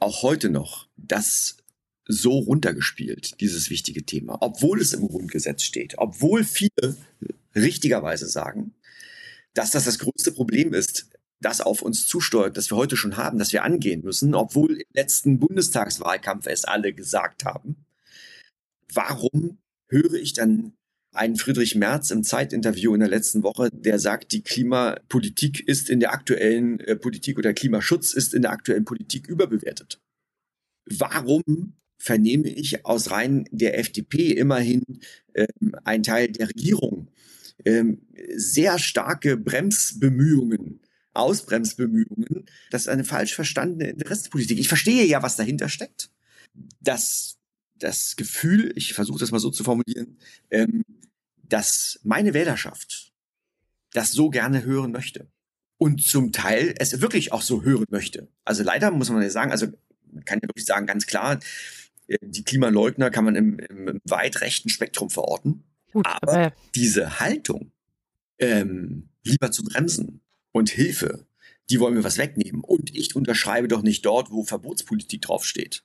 auch heute noch das so runtergespielt, dieses wichtige Thema, obwohl es im Grundgesetz steht, obwohl viele richtigerweise sagen, dass das das größte Problem ist, das auf uns zusteuert, das wir heute schon haben, das wir angehen müssen, obwohl im letzten Bundestagswahlkampf es alle gesagt haben. Warum höre ich dann einen Friedrich Merz im Zeitinterview in der letzten Woche, der sagt, die Klimapolitik ist in der aktuellen äh, Politik oder Klimaschutz ist in der aktuellen Politik überbewertet? Warum vernehme ich aus Reihen der FDP immerhin ähm, ein Teil der Regierung ähm, sehr starke Bremsbemühungen, Ausbremsbemühungen. Das ist eine falsch verstandene Interessenpolitik. Ich verstehe ja, was dahinter steckt. Das, das Gefühl, ich versuche das mal so zu formulieren, ähm, dass meine Wählerschaft das so gerne hören möchte. Und zum Teil es wirklich auch so hören möchte. Also leider muss man ja sagen, also man kann ja wirklich sagen, ganz klar, die Klimaleugner kann man im, im weit rechten Spektrum verorten. Gut, aber, aber diese Haltung, ähm, lieber zu bremsen und Hilfe, die wollen mir was wegnehmen. Und ich unterschreibe doch nicht dort, wo Verbotspolitik draufsteht.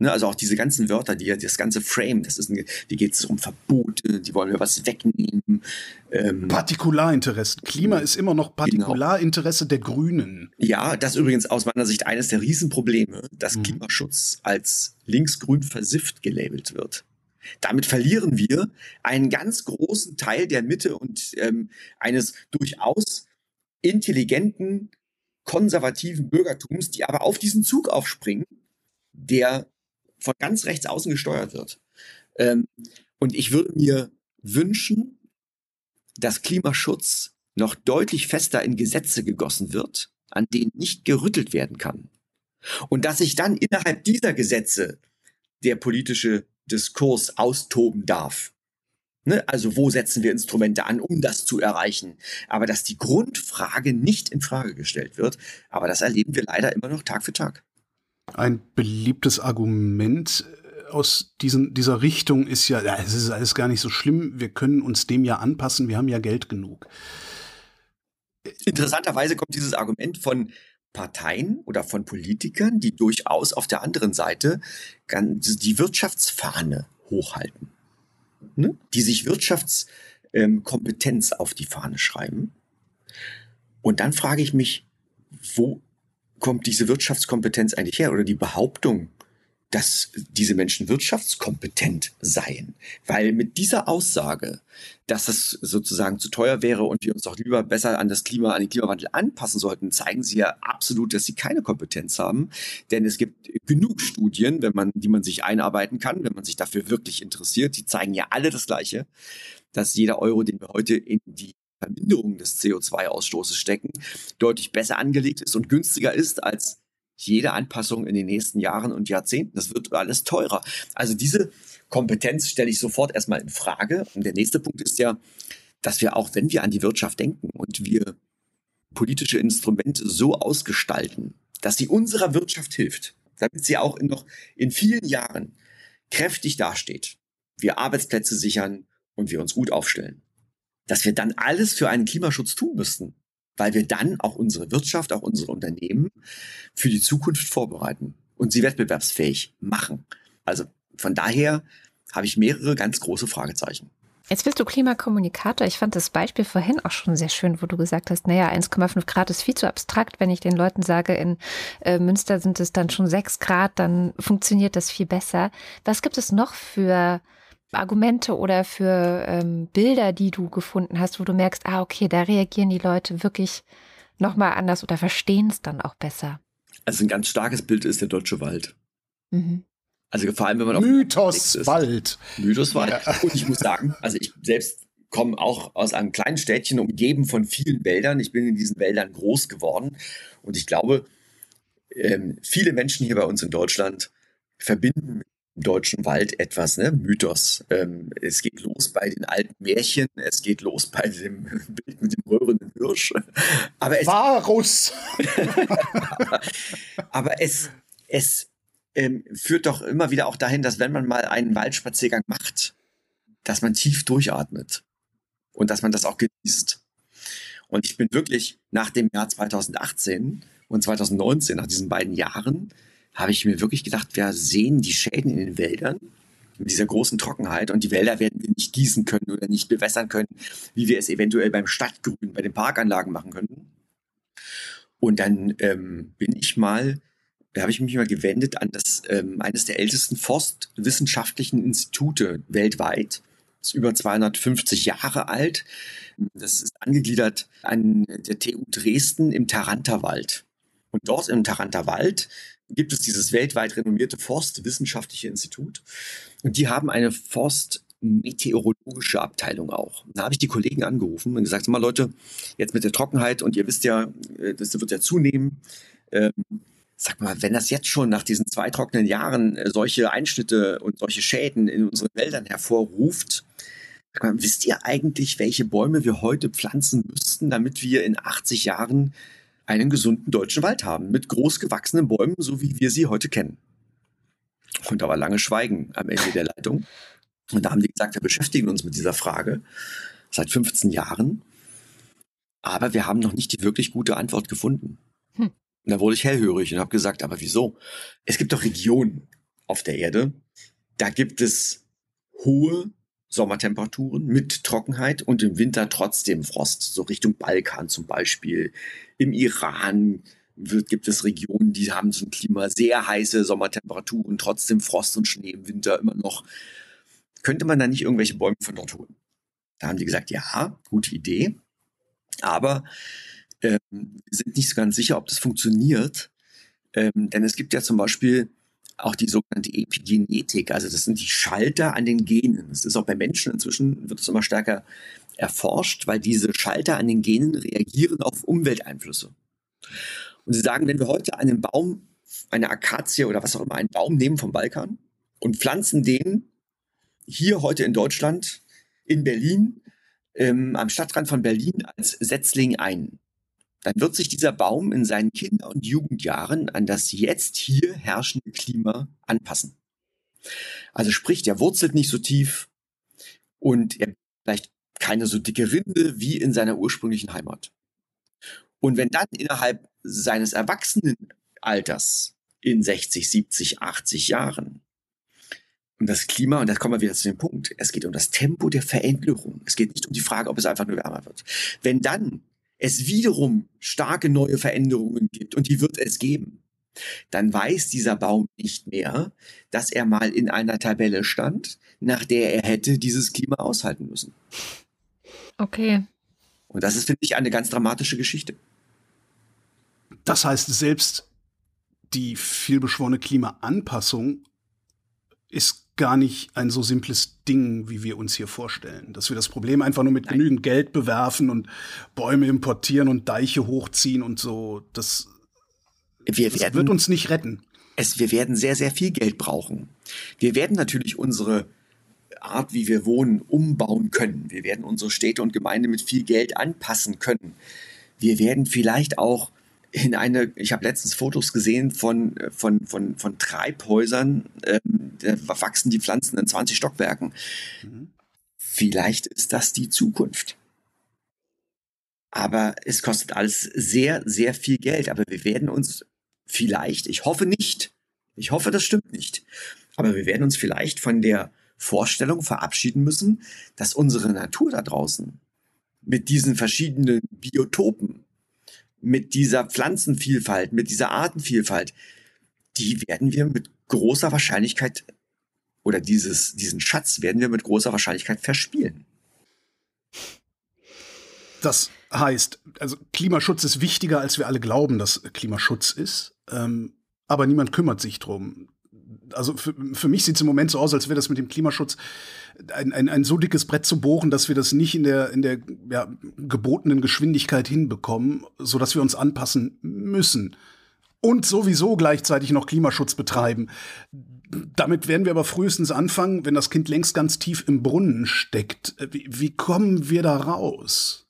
Ne, also auch diese ganzen Wörter, die das ganze Frame, das ist, ein, die geht es um Verbote, die wollen mir was wegnehmen. Ähm, Partikularinteressen. Klima ist immer noch genau. Partikularinteresse genau. der Grünen. Ja, das ist übrigens aus meiner Sicht eines der Riesenprobleme, dass mhm. Klimaschutz als linksgrün versifft gelabelt wird. Damit verlieren wir einen ganz großen Teil der Mitte und ähm, eines durchaus intelligenten, konservativen Bürgertums, die aber auf diesen Zug aufspringen, der von ganz rechts außen gesteuert wird. Ähm, und ich würde mir wünschen, dass Klimaschutz noch deutlich fester in Gesetze gegossen wird, an denen nicht gerüttelt werden kann. Und dass sich dann innerhalb dieser Gesetze der politische Diskurs austoben darf. Ne? Also wo setzen wir Instrumente an, um das zu erreichen? Aber dass die Grundfrage nicht in Frage gestellt wird, aber das erleben wir leider immer noch Tag für Tag. Ein beliebtes Argument äh, aus diesen, dieser Richtung ist ja, es ist alles gar nicht so schlimm, wir können uns dem ja anpassen, wir haben ja Geld genug. Interessanterweise kommt dieses Argument von Parteien oder von Politikern, die durchaus auf der anderen Seite die Wirtschaftsfahne hochhalten, ne? die sich Wirtschaftskompetenz auf die Fahne schreiben. Und dann frage ich mich, wo kommt diese Wirtschaftskompetenz eigentlich her oder die Behauptung, dass diese Menschen wirtschaftskompetent seien. Weil mit dieser Aussage, dass es sozusagen zu teuer wäre und wir uns doch lieber besser an das Klima, an den Klimawandel anpassen sollten, zeigen sie ja absolut, dass sie keine Kompetenz haben. Denn es gibt genug Studien, wenn man, die man sich einarbeiten kann, wenn man sich dafür wirklich interessiert. Die zeigen ja alle das Gleiche, dass jeder Euro, den wir heute in die Verminderung des CO2-Ausstoßes stecken, deutlich besser angelegt ist und günstiger ist als jede Anpassung in den nächsten Jahren und Jahrzehnten. Das wird alles teurer. Also diese Kompetenz stelle ich sofort erstmal in Frage. Und der nächste Punkt ist ja, dass wir auch, wenn wir an die Wirtschaft denken und wir politische Instrumente so ausgestalten, dass sie unserer Wirtschaft hilft, damit sie auch in noch in vielen Jahren kräftig dasteht, wir Arbeitsplätze sichern und wir uns gut aufstellen dass wir dann alles für einen Klimaschutz tun müssten, weil wir dann auch unsere Wirtschaft, auch unsere Unternehmen für die Zukunft vorbereiten und sie wettbewerbsfähig machen. Also von daher habe ich mehrere ganz große Fragezeichen. Jetzt bist du Klimakommunikator. Ich fand das Beispiel vorhin auch schon sehr schön, wo du gesagt hast, naja, 1,5 Grad ist viel zu abstrakt. Wenn ich den Leuten sage, in äh, Münster sind es dann schon 6 Grad, dann funktioniert das viel besser. Was gibt es noch für Argumente oder für ähm, Bilder, die du gefunden hast, wo du merkst, ah, okay, da reagieren die Leute wirklich nochmal anders oder verstehen es dann auch besser? Also ein ganz starkes Bild ist der deutsche Wald. Mhm. Also vor allem, wenn man auf Mythos Wald. Mythos Wald. Ja. Und ich muss sagen, also ich selbst komme auch aus einem kleinen Städtchen, umgeben von vielen Wäldern. Ich bin in diesen Wäldern groß geworden. Und ich glaube, ähm, viele Menschen hier bei uns in Deutschland verbinden deutschen Wald etwas, ne? Mythos. Ähm, es geht los bei den alten Märchen, es geht los bei dem Bild mit dem röhrenden Hirsch. Aber es, Varus! aber es, es ähm, führt doch immer wieder auch dahin, dass wenn man mal einen Waldspaziergang macht, dass man tief durchatmet und dass man das auch genießt. Und ich bin wirklich nach dem Jahr 2018 und 2019, nach diesen beiden Jahren, habe ich mir wirklich gedacht, wir sehen die Schäden in den Wäldern mit dieser großen Trockenheit und die Wälder werden wir nicht gießen können oder nicht bewässern können, wie wir es eventuell beim Stadtgrün, bei den Parkanlagen machen könnten. Und dann ähm, bin ich mal, da habe ich mich mal gewendet an das ähm, eines der ältesten forstwissenschaftlichen Institute weltweit. Das ist über 250 Jahre alt. Das ist angegliedert an der TU Dresden im Taranterwald. Und dort im Taranterwald gibt es dieses weltweit renommierte Forstwissenschaftliche Institut. Und die haben eine Forstmeteorologische Abteilung auch. Da habe ich die Kollegen angerufen und gesagt, mal Leute, jetzt mit der Trockenheit und ihr wisst ja, äh, das wird ja zunehmen. Ähm, sag mal, wenn das jetzt schon nach diesen zwei trockenen Jahren äh, solche Einschnitte und solche Schäden in unseren Wäldern hervorruft, sag mal, wisst ihr eigentlich, welche Bäume wir heute pflanzen müssten, damit wir in 80 Jahren einen gesunden deutschen Wald haben, mit groß gewachsenen Bäumen, so wie wir sie heute kennen. Und da war lange Schweigen am Ende der Leitung. Und da haben die gesagt, wir beschäftigen uns mit dieser Frage seit 15 Jahren. Aber wir haben noch nicht die wirklich gute Antwort gefunden. Hm. Und da wurde ich hellhörig und habe gesagt, aber wieso? Es gibt doch Regionen auf der Erde, da gibt es hohe Sommertemperaturen mit Trockenheit und im Winter trotzdem Frost, so Richtung Balkan zum Beispiel. Im Iran wird, gibt es Regionen, die haben so ein Klima, sehr heiße Sommertemperaturen, trotzdem Frost und Schnee im Winter immer noch. Könnte man da nicht irgendwelche Bäume von dort holen? Da haben die gesagt, ja, gute Idee. Aber ähm, sind nicht so ganz sicher, ob das funktioniert. Ähm, denn es gibt ja zum Beispiel auch die sogenannte Epigenetik, also das sind die Schalter an den Genen. Das ist auch bei Menschen inzwischen, wird es immer stärker erforscht, weil diese Schalter an den Genen reagieren auf Umwelteinflüsse. Und sie sagen, wenn wir heute einen Baum, eine Akazie oder was auch immer, einen Baum nehmen vom Balkan und pflanzen den hier heute in Deutschland, in Berlin, ähm, am Stadtrand von Berlin als Setzling ein, dann wird sich dieser Baum in seinen Kinder- und Jugendjahren an das jetzt hier herrschende Klima anpassen. Also sprich, der wurzelt nicht so tief und er vielleicht keine so dicke Rinde wie in seiner ursprünglichen Heimat. Und wenn dann innerhalb seines Erwachsenenalters in 60, 70, 80 Jahren und das Klima, und da kommen wir wieder zu dem Punkt, es geht um das Tempo der Veränderung. Es geht nicht um die Frage, ob es einfach nur wärmer wird. Wenn dann es wiederum starke neue Veränderungen gibt, und die wird es geben, dann weiß dieser Baum nicht mehr, dass er mal in einer Tabelle stand, nach der er hätte dieses Klima aushalten müssen. Okay. Und das ist, finde ich, eine ganz dramatische Geschichte. Das heißt, selbst die vielbeschworene Klimaanpassung ist gar nicht ein so simples Ding, wie wir uns hier vorstellen. Dass wir das Problem einfach nur mit Nein. genügend Geld bewerfen und Bäume importieren und Deiche hochziehen und so. Das, wir das werden, wird uns nicht retten. Es, wir werden sehr, sehr viel Geld brauchen. Wir werden natürlich unsere Art, wie wir wohnen, umbauen können. Wir werden unsere Städte und Gemeinden mit viel Geld anpassen können. Wir werden vielleicht auch in eine, ich habe letztens Fotos gesehen von, von, von, von Treibhäusern, ähm, da wachsen die Pflanzen in 20 Stockwerken. Mhm. Vielleicht ist das die Zukunft. Aber es kostet alles sehr, sehr viel Geld. Aber wir werden uns vielleicht, ich hoffe nicht, ich hoffe, das stimmt nicht, aber wir werden uns vielleicht von der Vorstellung verabschieden müssen, dass unsere Natur da draußen mit diesen verschiedenen Biotopen, mit dieser Pflanzenvielfalt, mit dieser Artenvielfalt, die werden wir mit großer Wahrscheinlichkeit oder dieses, diesen Schatz werden wir mit großer Wahrscheinlichkeit verspielen. Das heißt, also Klimaschutz ist wichtiger, als wir alle glauben, dass Klimaschutz ist. Ähm, aber niemand kümmert sich drum. Also für, für mich sieht es im Moment so aus, als wäre das mit dem Klimaschutz ein, ein, ein so dickes Brett zu bohren, dass wir das nicht in der, in der ja, gebotenen Geschwindigkeit hinbekommen, so dass wir uns anpassen müssen. Und sowieso gleichzeitig noch Klimaschutz betreiben. Damit werden wir aber frühestens anfangen, wenn das Kind längst ganz tief im Brunnen steckt. Wie, wie kommen wir da raus?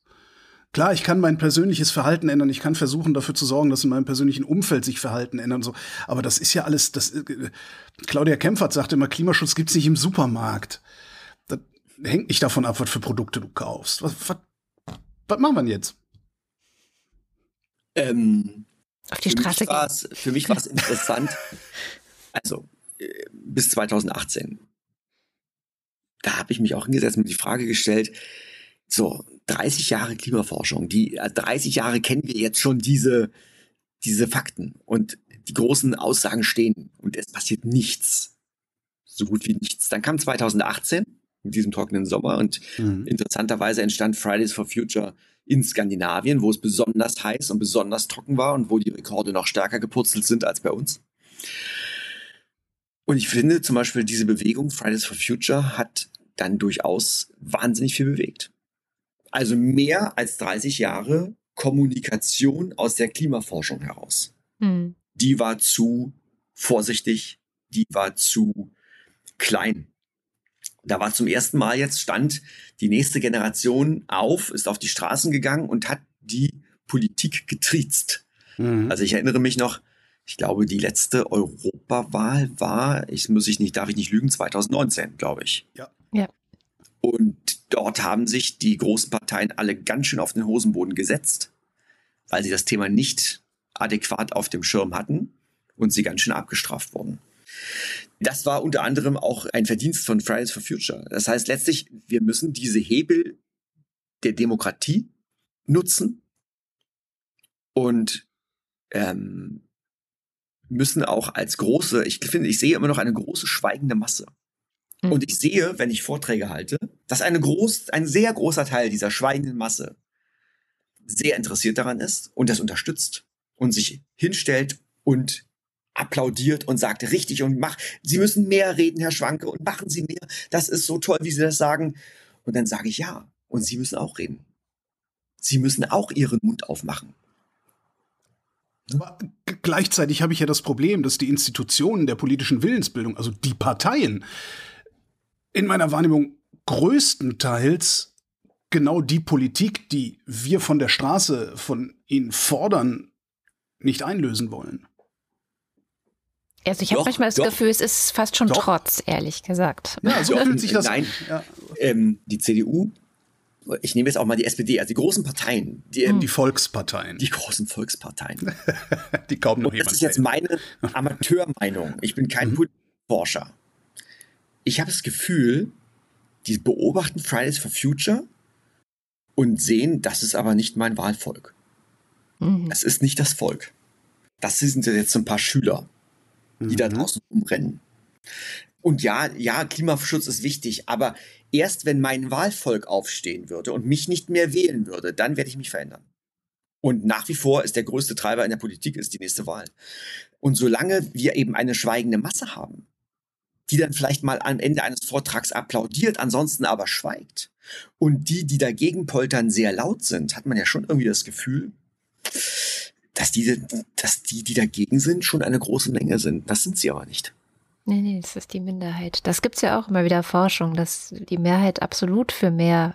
Klar, ich kann mein persönliches Verhalten ändern. Ich kann versuchen, dafür zu sorgen, dass in meinem persönlichen Umfeld sich Verhalten ändern. So. Aber das ist ja alles, das, äh, Claudia Kempfert sagte immer, Klimaschutz gibt's nicht im Supermarkt hängt nicht davon ab, was für Produkte du kaufst. Was, was, was machen wir denn jetzt? Ähm, Auf die Straße gehen. Für mich war es interessant. also, äh, bis 2018. Da habe ich mich auch hingesetzt und mir die Frage gestellt, so, 30 Jahre Klimaforschung, die 30 äh, Jahre kennen wir jetzt schon diese, diese Fakten und die großen Aussagen stehen und es passiert nichts. So gut wie nichts. Dann kam 2018 mit diesem trockenen Sommer. Und mhm. interessanterweise entstand Fridays for Future in Skandinavien, wo es besonders heiß und besonders trocken war und wo die Rekorde noch stärker gepurzelt sind als bei uns. Und ich finde zum Beispiel diese Bewegung Fridays for Future hat dann durchaus wahnsinnig viel bewegt. Also mehr als 30 Jahre Kommunikation aus der Klimaforschung heraus. Mhm. Die war zu vorsichtig, die war zu klein da war zum ersten Mal jetzt stand die nächste Generation auf, ist auf die Straßen gegangen und hat die Politik getriezt. Mhm. Also ich erinnere mich noch, ich glaube, die letzte Europawahl war, ich muss ich nicht, darf ich nicht lügen, 2019, glaube ich. Ja. Ja. Und dort haben sich die großen Parteien alle ganz schön auf den Hosenboden gesetzt, weil sie das Thema nicht adäquat auf dem Schirm hatten und sie ganz schön abgestraft wurden. Das war unter anderem auch ein Verdienst von Fridays for Future. Das heißt letztlich, wir müssen diese Hebel der Demokratie nutzen und ähm, müssen auch als große, ich finde, ich sehe immer noch eine große schweigende Masse. Mhm. Und ich sehe, wenn ich Vorträge halte, dass eine groß, ein sehr großer Teil dieser schweigenden Masse sehr interessiert daran ist und das unterstützt und sich hinstellt und applaudiert und sagt richtig und macht, Sie müssen mehr reden, Herr Schwanke, und machen Sie mehr. Das ist so toll, wie Sie das sagen. Und dann sage ich ja. Und Sie müssen auch reden. Sie müssen auch Ihren Mund aufmachen. Aber gleichzeitig habe ich ja das Problem, dass die Institutionen der politischen Willensbildung, also die Parteien, in meiner Wahrnehmung größtenteils genau die Politik, die wir von der Straße von ihnen fordern, nicht einlösen wollen. Also ich habe manchmal das doch. Gefühl, es ist fast schon doch. Trotz, ehrlich gesagt. Ja, so fühlt sich das. Nein, ja. ähm, die CDU ich nehme jetzt auch mal die SPD, also die großen Parteien. Die, ähm, die Volksparteien. Die großen Volksparteien. die kaum noch Und Das ist jetzt meine Amateurmeinung. Ich bin kein mhm. Forscher. Ich habe das Gefühl, die beobachten Fridays for Future und sehen, das ist aber nicht mein Wahlvolk. Mhm. Das ist nicht das Volk. Das sind jetzt ein paar Schüler, die mhm. da draußen umrennen. Und ja, ja, Klimaschutz ist wichtig, aber erst wenn mein Wahlvolk aufstehen würde und mich nicht mehr wählen würde, dann werde ich mich verändern. Und nach wie vor ist der größte Treiber in der Politik ist die nächste Wahl. Und solange wir eben eine schweigende Masse haben, die dann vielleicht mal am Ende eines Vortrags applaudiert, ansonsten aber schweigt, und die, die dagegen poltern, sehr laut sind, hat man ja schon irgendwie das Gefühl, dass diese, dass die, die dagegen sind, schon eine große Menge sind. Das sind sie aber nicht. Nee, nee, das ist die Minderheit. Das gibt es ja auch immer wieder Forschung, dass die Mehrheit absolut für mehr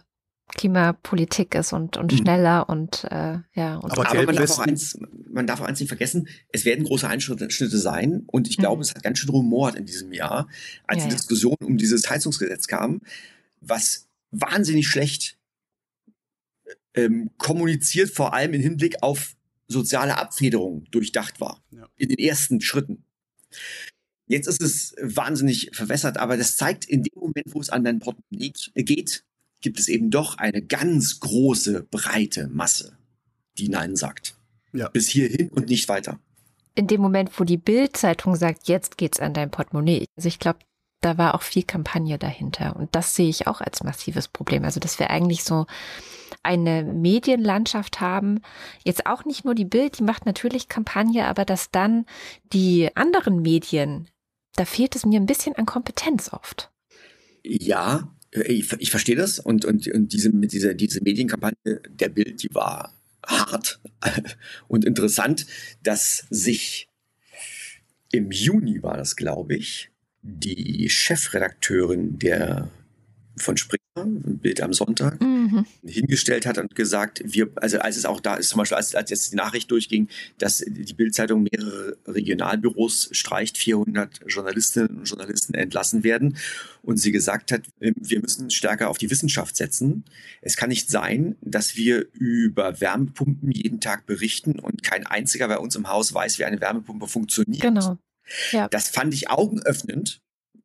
Klimapolitik ist und, und mhm. schneller und äh, ja. Und aber, aber man, darf auch eins, man darf auch eins nicht vergessen, es werden große Einschnitte sein und ich glaube, mhm. es hat ganz schön rumort in diesem Jahr, als ja, die Diskussion ja. um dieses Heizungsgesetz kam, was wahnsinnig schlecht ähm, kommuniziert, vor allem im Hinblick auf soziale Abfederung durchdacht war. Ja. In den ersten Schritten. Jetzt ist es wahnsinnig verwässert, aber das zeigt, in dem Moment, wo es an dein Portemonnaie geht, gibt es eben doch eine ganz große, breite Masse, die Nein sagt. Ja. Bis hierhin und nicht weiter. In dem Moment, wo die Bild-Zeitung sagt, jetzt geht's an dein Portemonnaie. Also ich glaube, da war auch viel Kampagne dahinter. Und das sehe ich auch als massives Problem. Also, dass wir eigentlich so eine Medienlandschaft haben, jetzt auch nicht nur die Bild, die macht natürlich Kampagne, aber dass dann die anderen Medien da fehlt es mir ein bisschen an Kompetenz oft. Ja, ich, ich verstehe das und, und, und diese, diese, diese Medienkampagne der Bild, die war hart und interessant, dass sich im Juni war das, glaube ich, die Chefredakteurin der von Springer, Bild am Sonntag, mhm. hingestellt hat und gesagt, wir, also als es auch da ist, zum Beispiel als, als jetzt die Nachricht durchging, dass die Bildzeitung mehrere Regionalbüros streicht, 400 Journalistinnen und Journalisten entlassen werden und sie gesagt hat, wir müssen stärker auf die Wissenschaft setzen. Es kann nicht sein, dass wir über Wärmepumpen jeden Tag berichten und kein einziger bei uns im Haus weiß, wie eine Wärmepumpe funktioniert. Genau. Ja. Das fand ich augenöffnend.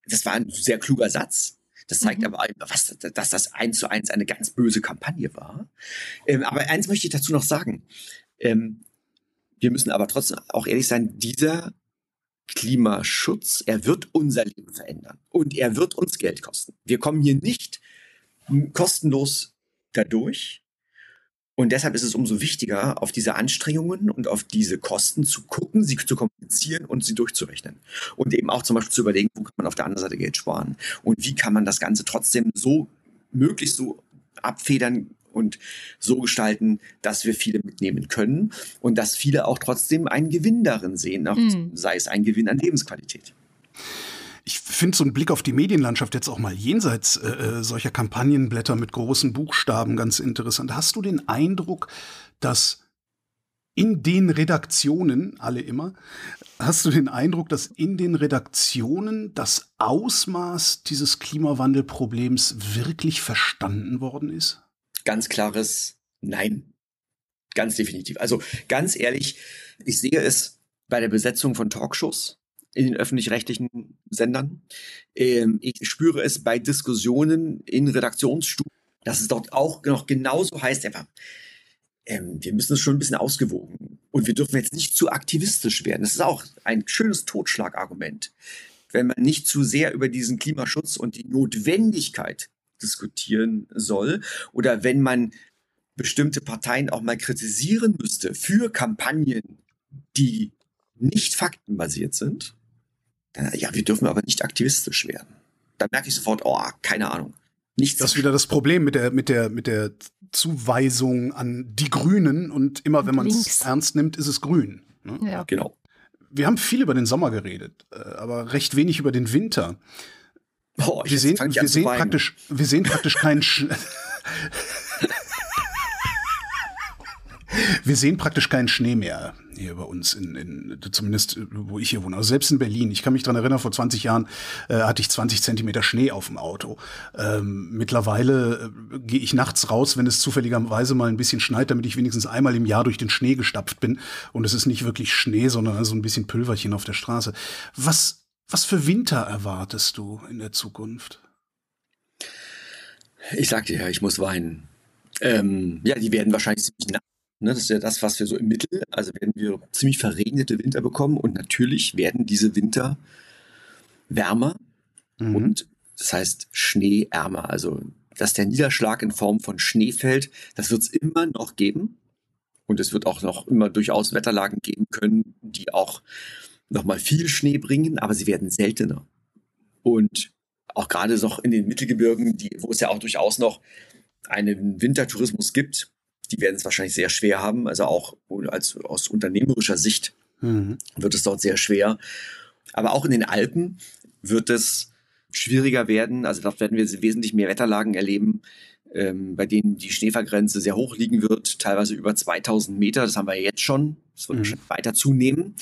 Das war ein sehr kluger Satz. Das zeigt mhm. aber, was, dass das eins zu eins eine ganz böse Kampagne war. Ähm, aber eins möchte ich dazu noch sagen. Ähm, wir müssen aber trotzdem auch ehrlich sein, dieser Klimaschutz, er wird unser Leben verändern und er wird uns Geld kosten. Wir kommen hier nicht kostenlos dadurch. Und deshalb ist es umso wichtiger, auf diese Anstrengungen und auf diese Kosten zu gucken, sie zu kommunizieren und sie durchzurechnen. Und eben auch zum Beispiel zu überlegen, wo kann man auf der anderen Seite Geld sparen und wie kann man das Ganze trotzdem so möglichst so abfedern und so gestalten, dass wir viele mitnehmen können und dass viele auch trotzdem einen Gewinn darin sehen, mhm. sei es ein Gewinn an Lebensqualität ich finde so einen Blick auf die Medienlandschaft jetzt auch mal jenseits äh, äh, solcher Kampagnenblätter mit großen Buchstaben ganz interessant. Hast du den Eindruck, dass in den Redaktionen, alle immer, hast du den Eindruck, dass in den Redaktionen das Ausmaß dieses Klimawandelproblems wirklich verstanden worden ist? Ganz klares Nein. Ganz definitiv. Also ganz ehrlich, ich sehe es bei der Besetzung von Talkshows in den öffentlich-rechtlichen Sendern. Ähm, ich spüre es bei Diskussionen in Redaktionsstufen, dass es dort auch noch genauso heißt, einfach, ähm, wir müssen es schon ein bisschen ausgewogen und wir dürfen jetzt nicht zu aktivistisch werden. Das ist auch ein schönes Totschlagargument. Wenn man nicht zu sehr über diesen Klimaschutz und die Notwendigkeit diskutieren soll oder wenn man bestimmte Parteien auch mal kritisieren müsste für Kampagnen, die nicht faktenbasiert sind, ja, wir dürfen aber nicht aktivistisch werden. Da merke ich sofort, oh, keine Ahnung. Nichts. Das ist wieder das Problem mit der, mit der, mit der Zuweisung an die Grünen und immer wenn man es ernst nimmt, ist es grün. Ne? Ja. Genau. Wir haben viel über den Sommer geredet, äh, aber recht wenig über den Winter. Oh, wir sehen, wir sehen praktisch, wir sehen praktisch keinen Wir sehen praktisch keinen Schnee mehr hier bei uns, in, in, zumindest wo ich hier wohne. Also selbst in Berlin. Ich kann mich dran erinnern, vor 20 Jahren äh, hatte ich 20 Zentimeter Schnee auf dem Auto. Ähm, mittlerweile äh, gehe ich nachts raus, wenn es zufälligerweise mal ein bisschen schneit, damit ich wenigstens einmal im Jahr durch den Schnee gestapft bin. Und es ist nicht wirklich Schnee, sondern so ein bisschen Pülverchen auf der Straße. Was, was für Winter erwartest du in der Zukunft? Ich sagte ja, ich muss weinen. Ähm, ja, die werden wahrscheinlich ziemlich Ne, das ist ja das, was wir so im Mittel, also werden wir ziemlich verregnete Winter bekommen und natürlich werden diese Winter wärmer mhm. und das heißt schneeärmer. Also, dass der Niederschlag in Form von Schnee fällt, das wird es immer noch geben. Und es wird auch noch immer durchaus Wetterlagen geben können, die auch nochmal viel Schnee bringen, aber sie werden seltener. Und auch gerade noch in den Mittelgebirgen, die, wo es ja auch durchaus noch einen Wintertourismus gibt, die werden es wahrscheinlich sehr schwer haben. Also auch als, aus unternehmerischer Sicht mhm. wird es dort sehr schwer. Aber auch in den Alpen wird es schwieriger werden. Also dort werden wir wesentlich mehr Wetterlagen erleben, ähm, bei denen die Schneefallgrenze sehr hoch liegen wird, teilweise über 2000 Meter. Das haben wir jetzt schon. Das wird mhm. weiter zunehmen.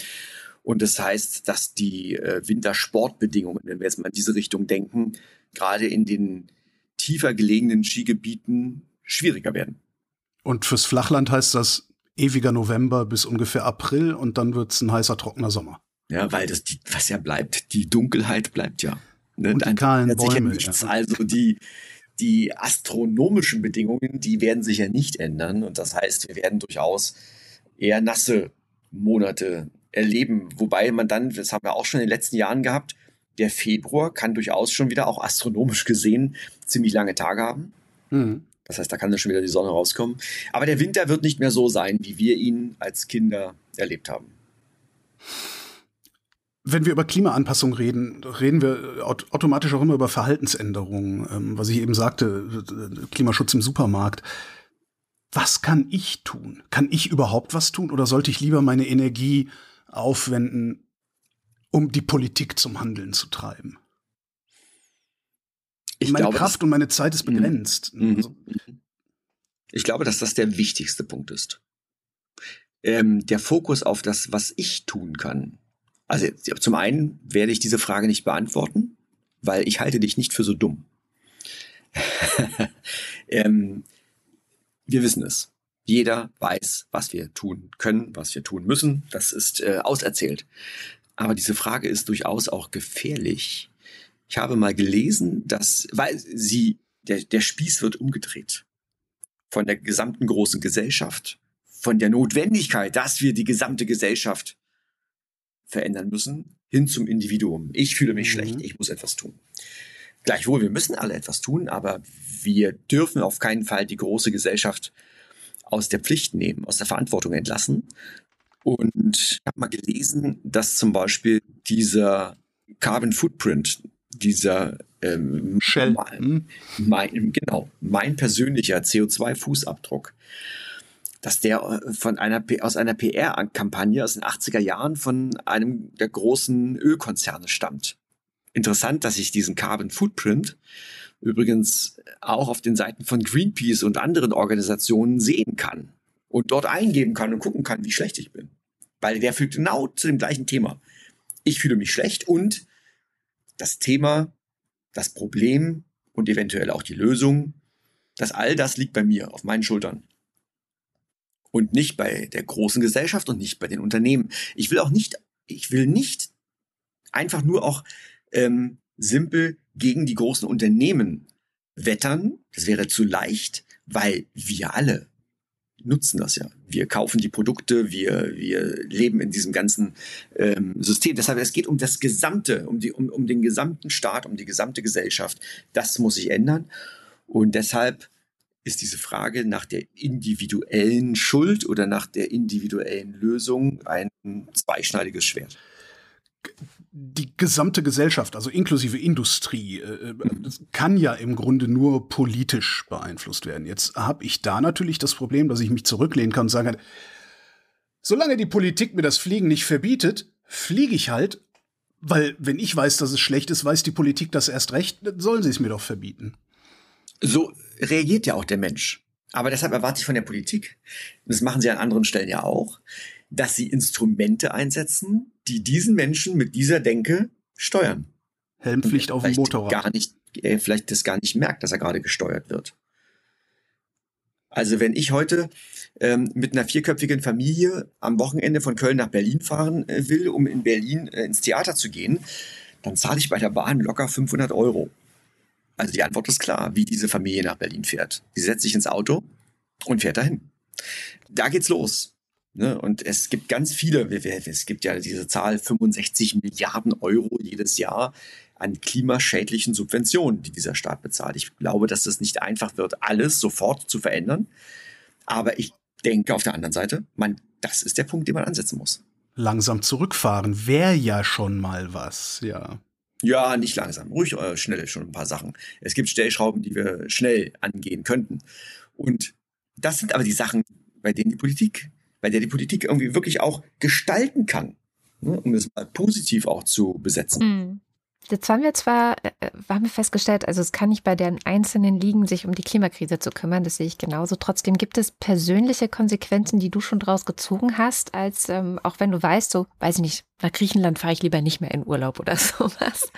Und das heißt, dass die äh, Wintersportbedingungen, wenn wir jetzt mal in diese Richtung denken, gerade in den tiefer gelegenen Skigebieten schwieriger werden. Und fürs Flachland heißt das ewiger November bis ungefähr April und dann wird's ein heißer, trockener Sommer. Ja, weil das, die, was ja bleibt, die Dunkelheit bleibt ja. Ne? Und die kahlen Bäume. nichts. Ja. Also die, die astronomischen Bedingungen, die werden sich ja nicht ändern. Und das heißt, wir werden durchaus eher nasse Monate erleben. Wobei man dann, das haben wir auch schon in den letzten Jahren gehabt, der Februar kann durchaus schon wieder auch astronomisch gesehen ziemlich lange Tage haben. Mhm. Das heißt, da kann dann schon wieder die Sonne rauskommen. Aber der Winter wird nicht mehr so sein, wie wir ihn als Kinder erlebt haben. Wenn wir über Klimaanpassung reden, reden wir automatisch auch immer über Verhaltensänderungen. Ähm, was ich eben sagte, Klimaschutz im Supermarkt. Was kann ich tun? Kann ich überhaupt was tun oder sollte ich lieber meine Energie aufwenden, um die Politik zum Handeln zu treiben? Ich meine glaube, Kraft und meine Zeit ist mhm. begrenzt. Mhm. Also. Ich glaube, dass das der wichtigste Punkt ist. Ähm, der Fokus auf das, was ich tun kann. Also zum einen werde ich diese Frage nicht beantworten, weil ich halte dich nicht für so dumm. ähm, wir wissen es. Jeder weiß, was wir tun können, was wir tun müssen. Das ist äh, auserzählt. Aber diese Frage ist durchaus auch gefährlich, ich habe mal gelesen, dass, weil sie, der, der Spieß wird umgedreht. Von der gesamten großen Gesellschaft. Von der Notwendigkeit, dass wir die gesamte Gesellschaft verändern müssen, hin zum Individuum. Ich fühle mich mhm. schlecht, ich muss etwas tun. Gleichwohl, wir müssen alle etwas tun, aber wir dürfen auf keinen Fall die große Gesellschaft aus der Pflicht nehmen, aus der Verantwortung entlassen. Und ich habe mal gelesen, dass zum Beispiel dieser Carbon Footprint, dieser ähm, Shell. Mein, mein, genau, mein persönlicher CO2-Fußabdruck, dass der äh, von einer aus einer PR-Kampagne aus den 80er Jahren von einem der großen Ölkonzerne stammt. Interessant, dass ich diesen Carbon Footprint übrigens auch auf den Seiten von Greenpeace und anderen Organisationen sehen kann und dort eingeben kann und gucken kann, wie schlecht ich bin. Weil der führt genau zu dem gleichen Thema. Ich fühle mich schlecht und das Thema, das Problem und eventuell auch die Lösung, dass all das liegt bei mir, auf meinen Schultern. Und nicht bei der großen Gesellschaft und nicht bei den Unternehmen. Ich will auch nicht, ich will nicht einfach nur auch ähm, simpel gegen die großen Unternehmen wettern. Das wäre zu leicht, weil wir alle nutzen das ja. Wir kaufen die Produkte, wir, wir leben in diesem ganzen ähm, System. Deshalb, es geht um das Gesamte, um, die, um, um den gesamten Staat, um die gesamte Gesellschaft. Das muss sich ändern. Und deshalb ist diese Frage nach der individuellen Schuld oder nach der individuellen Lösung ein zweischneidiges Schwert die gesamte Gesellschaft, also inklusive Industrie, äh, kann ja im Grunde nur politisch beeinflusst werden. Jetzt habe ich da natürlich das Problem, dass ich mich zurücklehnen kann und sagen kann, solange die Politik mir das Fliegen nicht verbietet, fliege ich halt, weil wenn ich weiß, dass es schlecht ist, weiß die Politik das erst recht, dann sollen sie es mir doch verbieten. So reagiert ja auch der Mensch. Aber deshalb erwarte ich von der Politik, das machen sie an anderen Stellen ja auch, dass sie Instrumente einsetzen, die diesen Menschen mit dieser Denke steuern. Helmpflicht auf dem Motorrad. Gar nicht, äh, vielleicht das gar nicht merkt, dass er gerade gesteuert wird. Also wenn ich heute ähm, mit einer vierköpfigen Familie am Wochenende von Köln nach Berlin fahren äh, will, um in Berlin äh, ins Theater zu gehen, dann zahle ich bei der Bahn locker 500 Euro. Also die Antwort ist klar, wie diese Familie nach Berlin fährt. Sie setzt sich ins Auto und fährt dahin. Da geht's los. Ne? Und es gibt ganz viele, es gibt ja diese Zahl 65 Milliarden Euro jedes Jahr an klimaschädlichen Subventionen, die dieser Staat bezahlt. Ich glaube, dass es nicht einfach wird, alles sofort zu verändern. Aber ich denke auf der anderen Seite, man, das ist der Punkt, den man ansetzen muss. Langsam zurückfahren wäre ja schon mal was, ja. Ja, nicht langsam, ruhig äh, schnell schon ein paar Sachen. Es gibt Stellschrauben, die wir schnell angehen könnten. Und das sind aber die Sachen, bei denen die Politik bei der die Politik irgendwie wirklich auch gestalten kann, ne, um es mal positiv auch zu besetzen. Jetzt haben wir zwar, äh, äh, haben wir festgestellt, also es kann nicht bei den Einzelnen liegen, sich um die Klimakrise zu kümmern, das sehe ich genauso. Trotzdem gibt es persönliche Konsequenzen, die du schon draus gezogen hast, als ähm, auch wenn du weißt, so, weiß ich nicht, nach Griechenland fahre ich lieber nicht mehr in Urlaub oder sowas.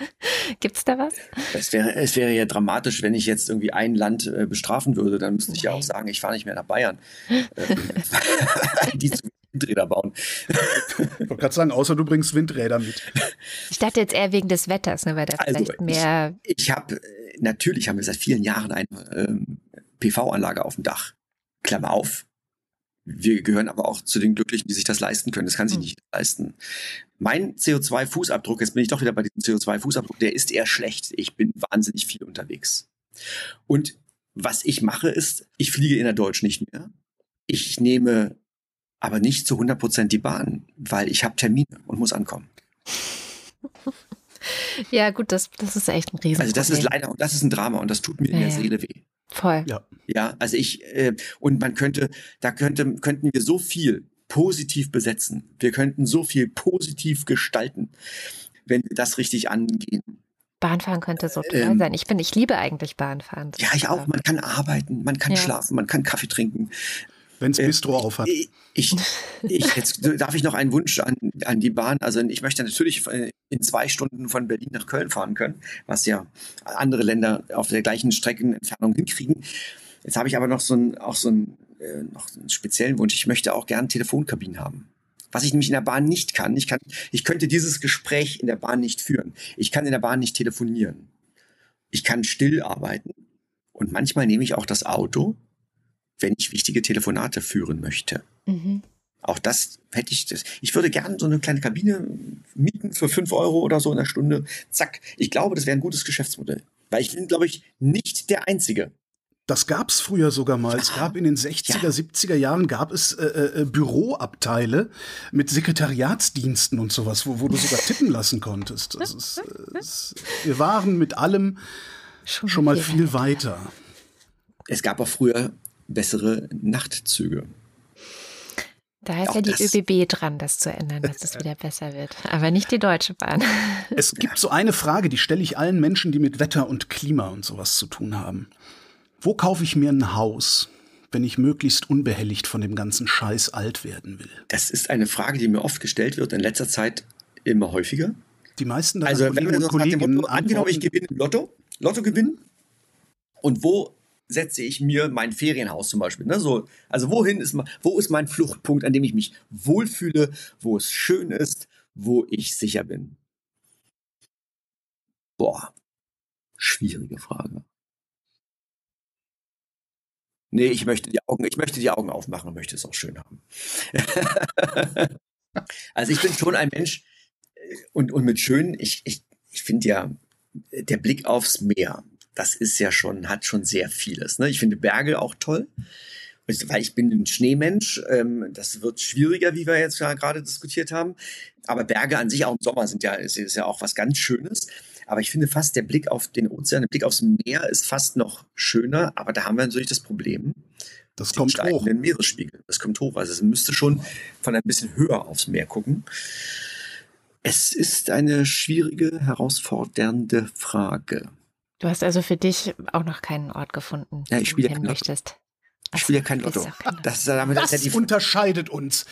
Gibt es da was? Es wäre, es wäre ja dramatisch, wenn ich jetzt irgendwie ein Land äh, bestrafen würde, dann müsste ich ja auch sagen, ich fahre nicht mehr nach Bayern. Ähm, die zu Windräder bauen. Ich wollte gerade sagen, außer du bringst Windräder mit. Ich dachte jetzt eher wegen des Wetters, ne, weil da also vielleicht mehr. Ich, ich habe, natürlich haben wir seit vielen Jahren eine ähm, PV-Anlage auf dem Dach. Klammer auf. Wir gehören aber auch zu den Glücklichen, die sich das leisten können. Das kann sich hm. nicht leisten. Mein CO2-Fußabdruck, jetzt bin ich doch wieder bei diesem CO2-Fußabdruck, der ist eher schlecht. Ich bin wahnsinnig viel unterwegs. Und was ich mache, ist, ich fliege in der Deutsch nicht mehr. Ich nehme aber nicht zu 100 Prozent die Bahn, weil ich habe Termine und muss ankommen. Ja, gut, das, das ist echt ein Riesen. Also das ist leider, und das ist ein Drama und das tut mir ja, in der Seele weh. Voll. Ja. Ja, also ich, äh, und man könnte, da könnte, könnten wir so viel positiv besetzen. Wir könnten so viel positiv gestalten, wenn wir das richtig angehen. Bahnfahren könnte so toll ähm, sein. Ich bin, ich liebe eigentlich Bahnfahren. Ja, ich auch. Man kann arbeiten, man kann ja. schlafen, man kann Kaffee trinken. Wenn es äh, Bistro äh, auf hat. Ich, ich, jetzt darf ich noch einen Wunsch an, an die Bahn. Also ich möchte natürlich äh, in zwei Stunden von Berlin nach Köln fahren können, was ja andere Länder auf der gleichen Streckenentfernung hinkriegen. Jetzt habe ich aber noch so ein, auch so ein, äh, noch einen speziellen Wunsch. Ich möchte auch gern Telefonkabinen haben. Was ich nämlich in der Bahn nicht kann. Ich kann, ich könnte dieses Gespräch in der Bahn nicht führen. Ich kann in der Bahn nicht telefonieren. Ich kann still arbeiten. Und manchmal nehme ich auch das Auto wenn ich wichtige Telefonate führen möchte. Mhm. Auch das hätte ich das. Ich würde gerne so eine kleine Kabine mieten für fünf Euro oder so in der Stunde. Zack. Ich glaube, das wäre ein gutes Geschäftsmodell. Weil ich bin, glaube ich, nicht der Einzige. Das gab es früher sogar mal. Es gab in den 60er, ja. 70er Jahren gab es äh, äh, Büroabteile mit Sekretariatsdiensten und sowas, wo, wo du sogar tippen lassen konntest. Das ist, das, äh, wir waren mit allem schon, schon mal viel weiter. Es gab auch früher bessere Nachtzüge. Da ist Auch ja die ÖBB dran, das zu ändern, dass es wieder besser wird. Aber nicht die Deutsche Bahn. Es gibt so eine Frage, die stelle ich allen Menschen, die mit Wetter und Klima und sowas zu tun haben. Wo kaufe ich mir ein Haus? wenn ich möglichst unbehelligt von dem ganzen Scheiß alt werden will? Das ist eine Frage, die mir oft gestellt wird, in letzter Zeit immer häufiger. Die meisten also, wenn wir nach dem Motto, angenommen, ich gewinne Lotto, Lotto gewinnen, und wo setze ich mir mein Ferienhaus zum Beispiel? Ne? So, also wohin ist, wo ist mein Fluchtpunkt, an dem ich mich wohlfühle, wo es schön ist, wo ich sicher bin? Boah, schwierige Frage. Nee, ich möchte die Augen, ich möchte die Augen aufmachen und möchte es auch schön haben. also ich bin schon ein Mensch äh, und, und mit schön, ich, ich, ich finde ja, der Blick aufs Meer, das ist ja schon, hat schon sehr vieles. Ne? Ich finde Berge auch toll, weil ich bin ein Schneemensch. Ähm, das wird schwieriger, wie wir jetzt ja gerade diskutiert haben. Aber Berge an sich auch im Sommer sind ja, ist, ist ja auch was ganz Schönes. Aber ich finde fast der Blick auf den Ozean, der Blick aufs Meer ist fast noch schöner. Aber da haben wir natürlich das Problem. Das kommt hoch. Den Meeresspiegel. Das kommt hoch. Also es müsste schon von ein bisschen höher aufs Meer gucken. Es ist eine schwierige, herausfordernde Frage. Du hast also für dich auch noch keinen Ort gefunden, ja, ich spiele ja kein möchtest. Ich spiele ja kein Lotto. Das, damit, das ja unterscheidet uns.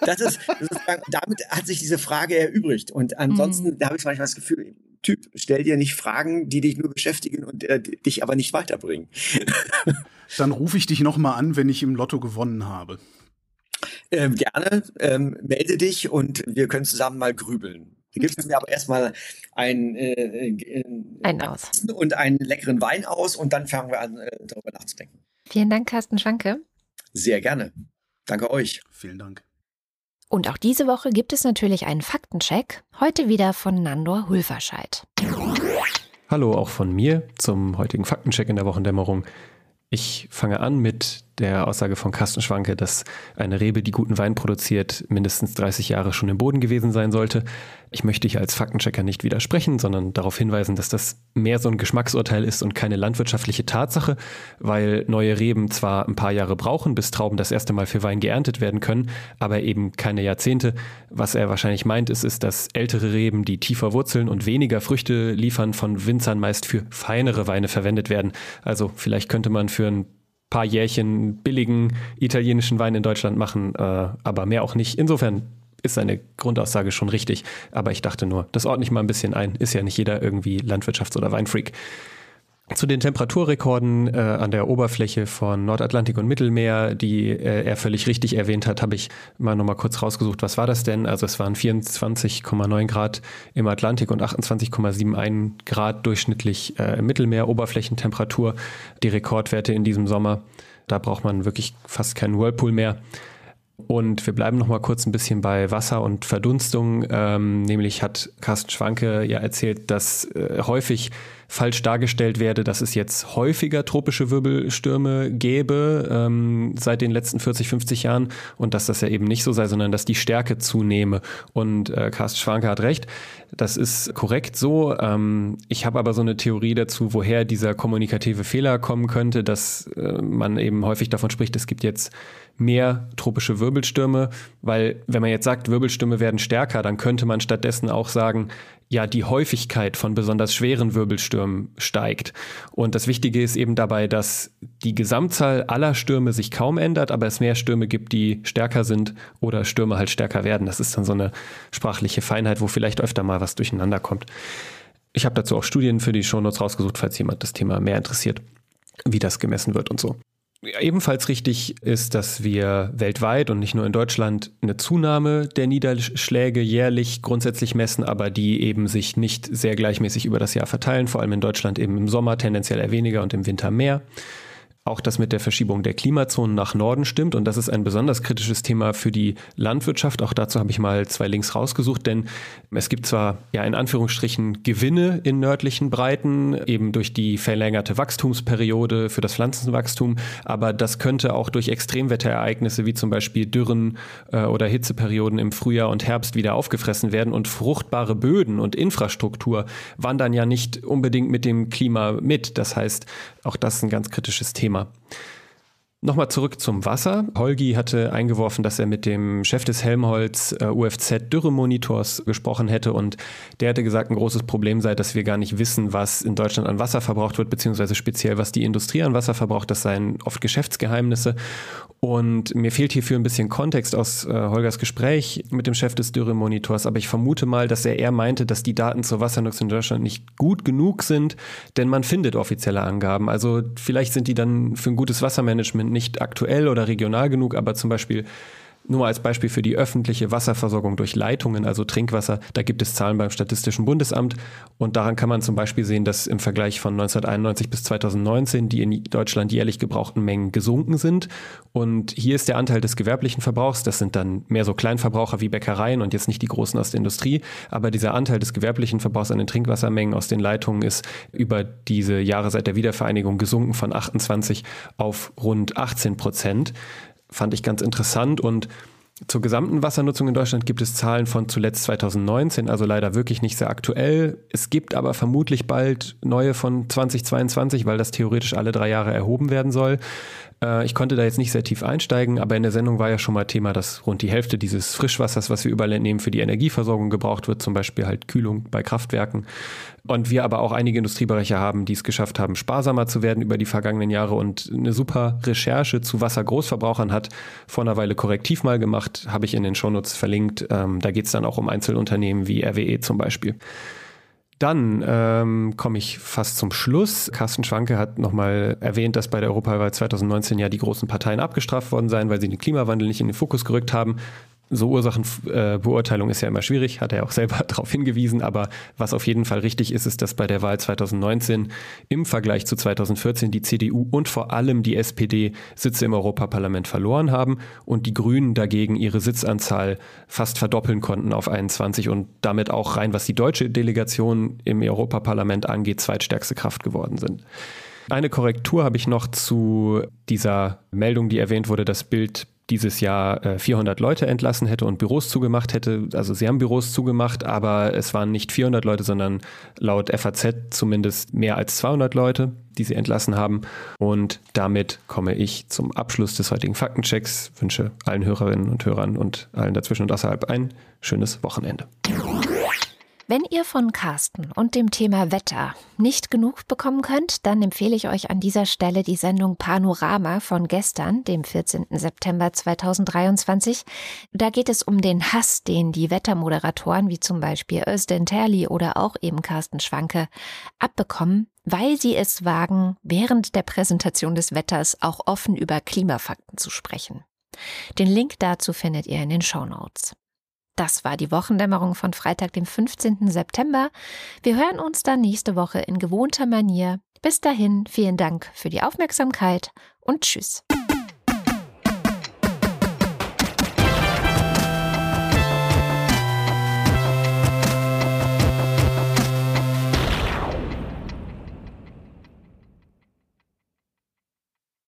das ist, das ist, damit hat sich diese Frage erübrigt. Und ansonsten mhm. da habe ich manchmal das Gefühl, Typ, stell dir nicht Fragen, die dich nur beschäftigen und äh, dich aber nicht weiterbringen. Dann rufe ich dich nochmal an, wenn ich im Lotto gewonnen habe. Ähm, gerne, ähm, melde dich und wir können zusammen mal grübeln. Da gibt es mir aber erstmal ein, äh, äh, ein aus. und einen leckeren Wein aus und dann fangen wir an, äh, darüber nachzudenken. Vielen Dank, Carsten Schwanke. Sehr gerne. Danke euch. Vielen Dank. Und auch diese Woche gibt es natürlich einen Faktencheck, heute wieder von Nandor Hulverscheid. Hallo auch von mir zum heutigen Faktencheck in der Wochendämmerung. Ich fange an mit der Aussage von Carsten Schwanke, dass eine Rebe, die guten Wein produziert, mindestens 30 Jahre schon im Boden gewesen sein sollte. Ich möchte hier als Faktenchecker nicht widersprechen, sondern darauf hinweisen, dass das mehr so ein Geschmacksurteil ist und keine landwirtschaftliche Tatsache, weil neue Reben zwar ein paar Jahre brauchen, bis Trauben das erste Mal für Wein geerntet werden können, aber eben keine Jahrzehnte. Was er wahrscheinlich meint, ist, ist, dass ältere Reben, die tiefer wurzeln und weniger Früchte liefern, von Winzern meist für feinere Weine verwendet werden. Also vielleicht könnte man für ein paar Jährchen billigen italienischen Wein in Deutschland machen, äh, aber mehr auch nicht. Insofern ist seine Grundaussage schon richtig. Aber ich dachte nur, das ordne ich mal ein bisschen ein. Ist ja nicht jeder irgendwie Landwirtschafts- oder Weinfreak. Zu den Temperaturrekorden äh, an der Oberfläche von Nordatlantik und Mittelmeer, die äh, er völlig richtig erwähnt hat, habe ich mal nochmal kurz rausgesucht. Was war das denn? Also es waren 24,9 Grad im Atlantik und 28,71 Grad durchschnittlich äh, Mittelmeer Oberflächentemperatur. Die Rekordwerte in diesem Sommer. Da braucht man wirklich fast keinen Whirlpool mehr. Und wir bleiben noch mal kurz ein bisschen bei Wasser und Verdunstung. Ähm, nämlich hat Carsten Schwanke ja erzählt, dass äh, häufig falsch dargestellt werde, dass es jetzt häufiger tropische Wirbelstürme gäbe ähm, seit den letzten 40, 50 Jahren und dass das ja eben nicht so sei, sondern dass die Stärke zunehme. Und äh, Carsten Schwanke hat recht, das ist korrekt so. Ähm, ich habe aber so eine Theorie dazu, woher dieser kommunikative Fehler kommen könnte, dass äh, man eben häufig davon spricht, es gibt jetzt mehr tropische Wirbelstürme, weil wenn man jetzt sagt, Wirbelstürme werden stärker, dann könnte man stattdessen auch sagen, ja die Häufigkeit von besonders schweren Wirbelstürmen steigt. Und das Wichtige ist eben dabei, dass die Gesamtzahl aller Stürme sich kaum ändert, aber es mehr Stürme gibt, die stärker sind oder Stürme halt stärker werden. Das ist dann so eine sprachliche Feinheit, wo vielleicht öfter mal was durcheinander kommt. Ich habe dazu auch Studien für die Shownotes rausgesucht, falls jemand das Thema mehr interessiert, wie das gemessen wird und so. Ebenfalls richtig ist, dass wir weltweit und nicht nur in Deutschland eine Zunahme der Niederschläge jährlich grundsätzlich messen, aber die eben sich nicht sehr gleichmäßig über das Jahr verteilen, vor allem in Deutschland eben im Sommer tendenziell eher weniger und im Winter mehr auch das mit der Verschiebung der Klimazonen nach Norden stimmt. Und das ist ein besonders kritisches Thema für die Landwirtschaft. Auch dazu habe ich mal zwei Links rausgesucht, denn es gibt zwar ja in Anführungsstrichen Gewinne in nördlichen Breiten, eben durch die verlängerte Wachstumsperiode für das Pflanzenwachstum, aber das könnte auch durch Extremwetterereignisse wie zum Beispiel Dürren äh, oder Hitzeperioden im Frühjahr und Herbst wieder aufgefressen werden. Und fruchtbare Böden und Infrastruktur wandern ja nicht unbedingt mit dem Klima mit. Das heißt, auch das ist ein ganz kritisches Thema. immer. Nochmal zurück zum Wasser. Holgi hatte eingeworfen, dass er mit dem Chef des Helmholtz äh, UFZ Dürremonitors gesprochen hätte und der hätte gesagt, ein großes Problem sei, dass wir gar nicht wissen, was in Deutschland an Wasser verbraucht wird, beziehungsweise speziell, was die Industrie an Wasser verbraucht. Das seien oft Geschäftsgeheimnisse. Und mir fehlt hierfür ein bisschen Kontext aus äh, Holgers Gespräch mit dem Chef des Dürremonitors, aber ich vermute mal, dass er eher meinte, dass die Daten zur Wassernutzung in Deutschland nicht gut genug sind, denn man findet offizielle Angaben. Also vielleicht sind die dann für ein gutes Wassermanagement nicht aktuell oder regional genug, aber zum Beispiel nur als Beispiel für die öffentliche Wasserversorgung durch Leitungen, also Trinkwasser, da gibt es Zahlen beim Statistischen Bundesamt. Und daran kann man zum Beispiel sehen, dass im Vergleich von 1991 bis 2019 die in Deutschland jährlich gebrauchten Mengen gesunken sind. Und hier ist der Anteil des gewerblichen Verbrauchs, das sind dann mehr so Kleinverbraucher wie Bäckereien und jetzt nicht die großen aus der Industrie, aber dieser Anteil des gewerblichen Verbrauchs an den Trinkwassermengen aus den Leitungen ist über diese Jahre seit der Wiedervereinigung gesunken von 28 auf rund 18 Prozent fand ich ganz interessant und zur gesamten Wassernutzung in Deutschland gibt es Zahlen von zuletzt 2019, also leider wirklich nicht sehr aktuell. Es gibt aber vermutlich bald neue von 2022, weil das theoretisch alle drei Jahre erhoben werden soll. Äh, ich konnte da jetzt nicht sehr tief einsteigen, aber in der Sendung war ja schon mal Thema, dass rund die Hälfte dieses Frischwassers, was wir überall entnehmen, für die Energieversorgung gebraucht wird, zum Beispiel halt Kühlung bei Kraftwerken. Und wir aber auch einige Industriebereiche haben, die es geschafft haben, sparsamer zu werden über die vergangenen Jahre. Und eine super Recherche zu Wassergroßverbrauchern hat vor einer Weile korrektiv mal gemacht, habe ich in den Shownotes verlinkt. Ähm, da geht es dann auch um Einzelunternehmen wie RWE zum Beispiel. Dann ähm, komme ich fast zum Schluss. Carsten Schwanke hat nochmal erwähnt, dass bei der Europawahl 2019 ja die großen Parteien abgestraft worden seien, weil sie den Klimawandel nicht in den Fokus gerückt haben so Ursachenbeurteilung ist ja immer schwierig, hat er auch selber darauf hingewiesen, aber was auf jeden Fall richtig ist, ist, dass bei der Wahl 2019 im Vergleich zu 2014 die CDU und vor allem die SPD Sitze im Europaparlament verloren haben und die Grünen dagegen ihre Sitzanzahl fast verdoppeln konnten auf 21 und damit auch rein, was die deutsche Delegation im Europaparlament angeht, zweitstärkste Kraft geworden sind. Eine Korrektur habe ich noch zu dieser Meldung, die erwähnt wurde, dass Bild dieses Jahr 400 äh, Leute entlassen hätte und Büros zugemacht hätte. Also sie haben Büros zugemacht, aber es waren nicht 400 Leute, sondern laut FAZ zumindest mehr als 200 Leute, die sie entlassen haben. Und damit komme ich zum Abschluss des heutigen Faktenchecks. Wünsche allen Hörerinnen und Hörern und allen dazwischen und außerhalb ein schönes Wochenende. Wenn ihr von Carsten und dem Thema Wetter nicht genug bekommen könnt, dann empfehle ich euch an dieser Stelle die Sendung Panorama von gestern, dem 14. September 2023. Da geht es um den Hass, den die Wettermoderatoren wie zum Beispiel Özden Terli oder auch eben Carsten Schwanke abbekommen, weil sie es wagen, während der Präsentation des Wetters auch offen über Klimafakten zu sprechen. Den Link dazu findet ihr in den Show Notes. Das war die Wochendämmerung von Freitag, dem 15. September. Wir hören uns dann nächste Woche in gewohnter Manier. Bis dahin, vielen Dank für die Aufmerksamkeit und tschüss.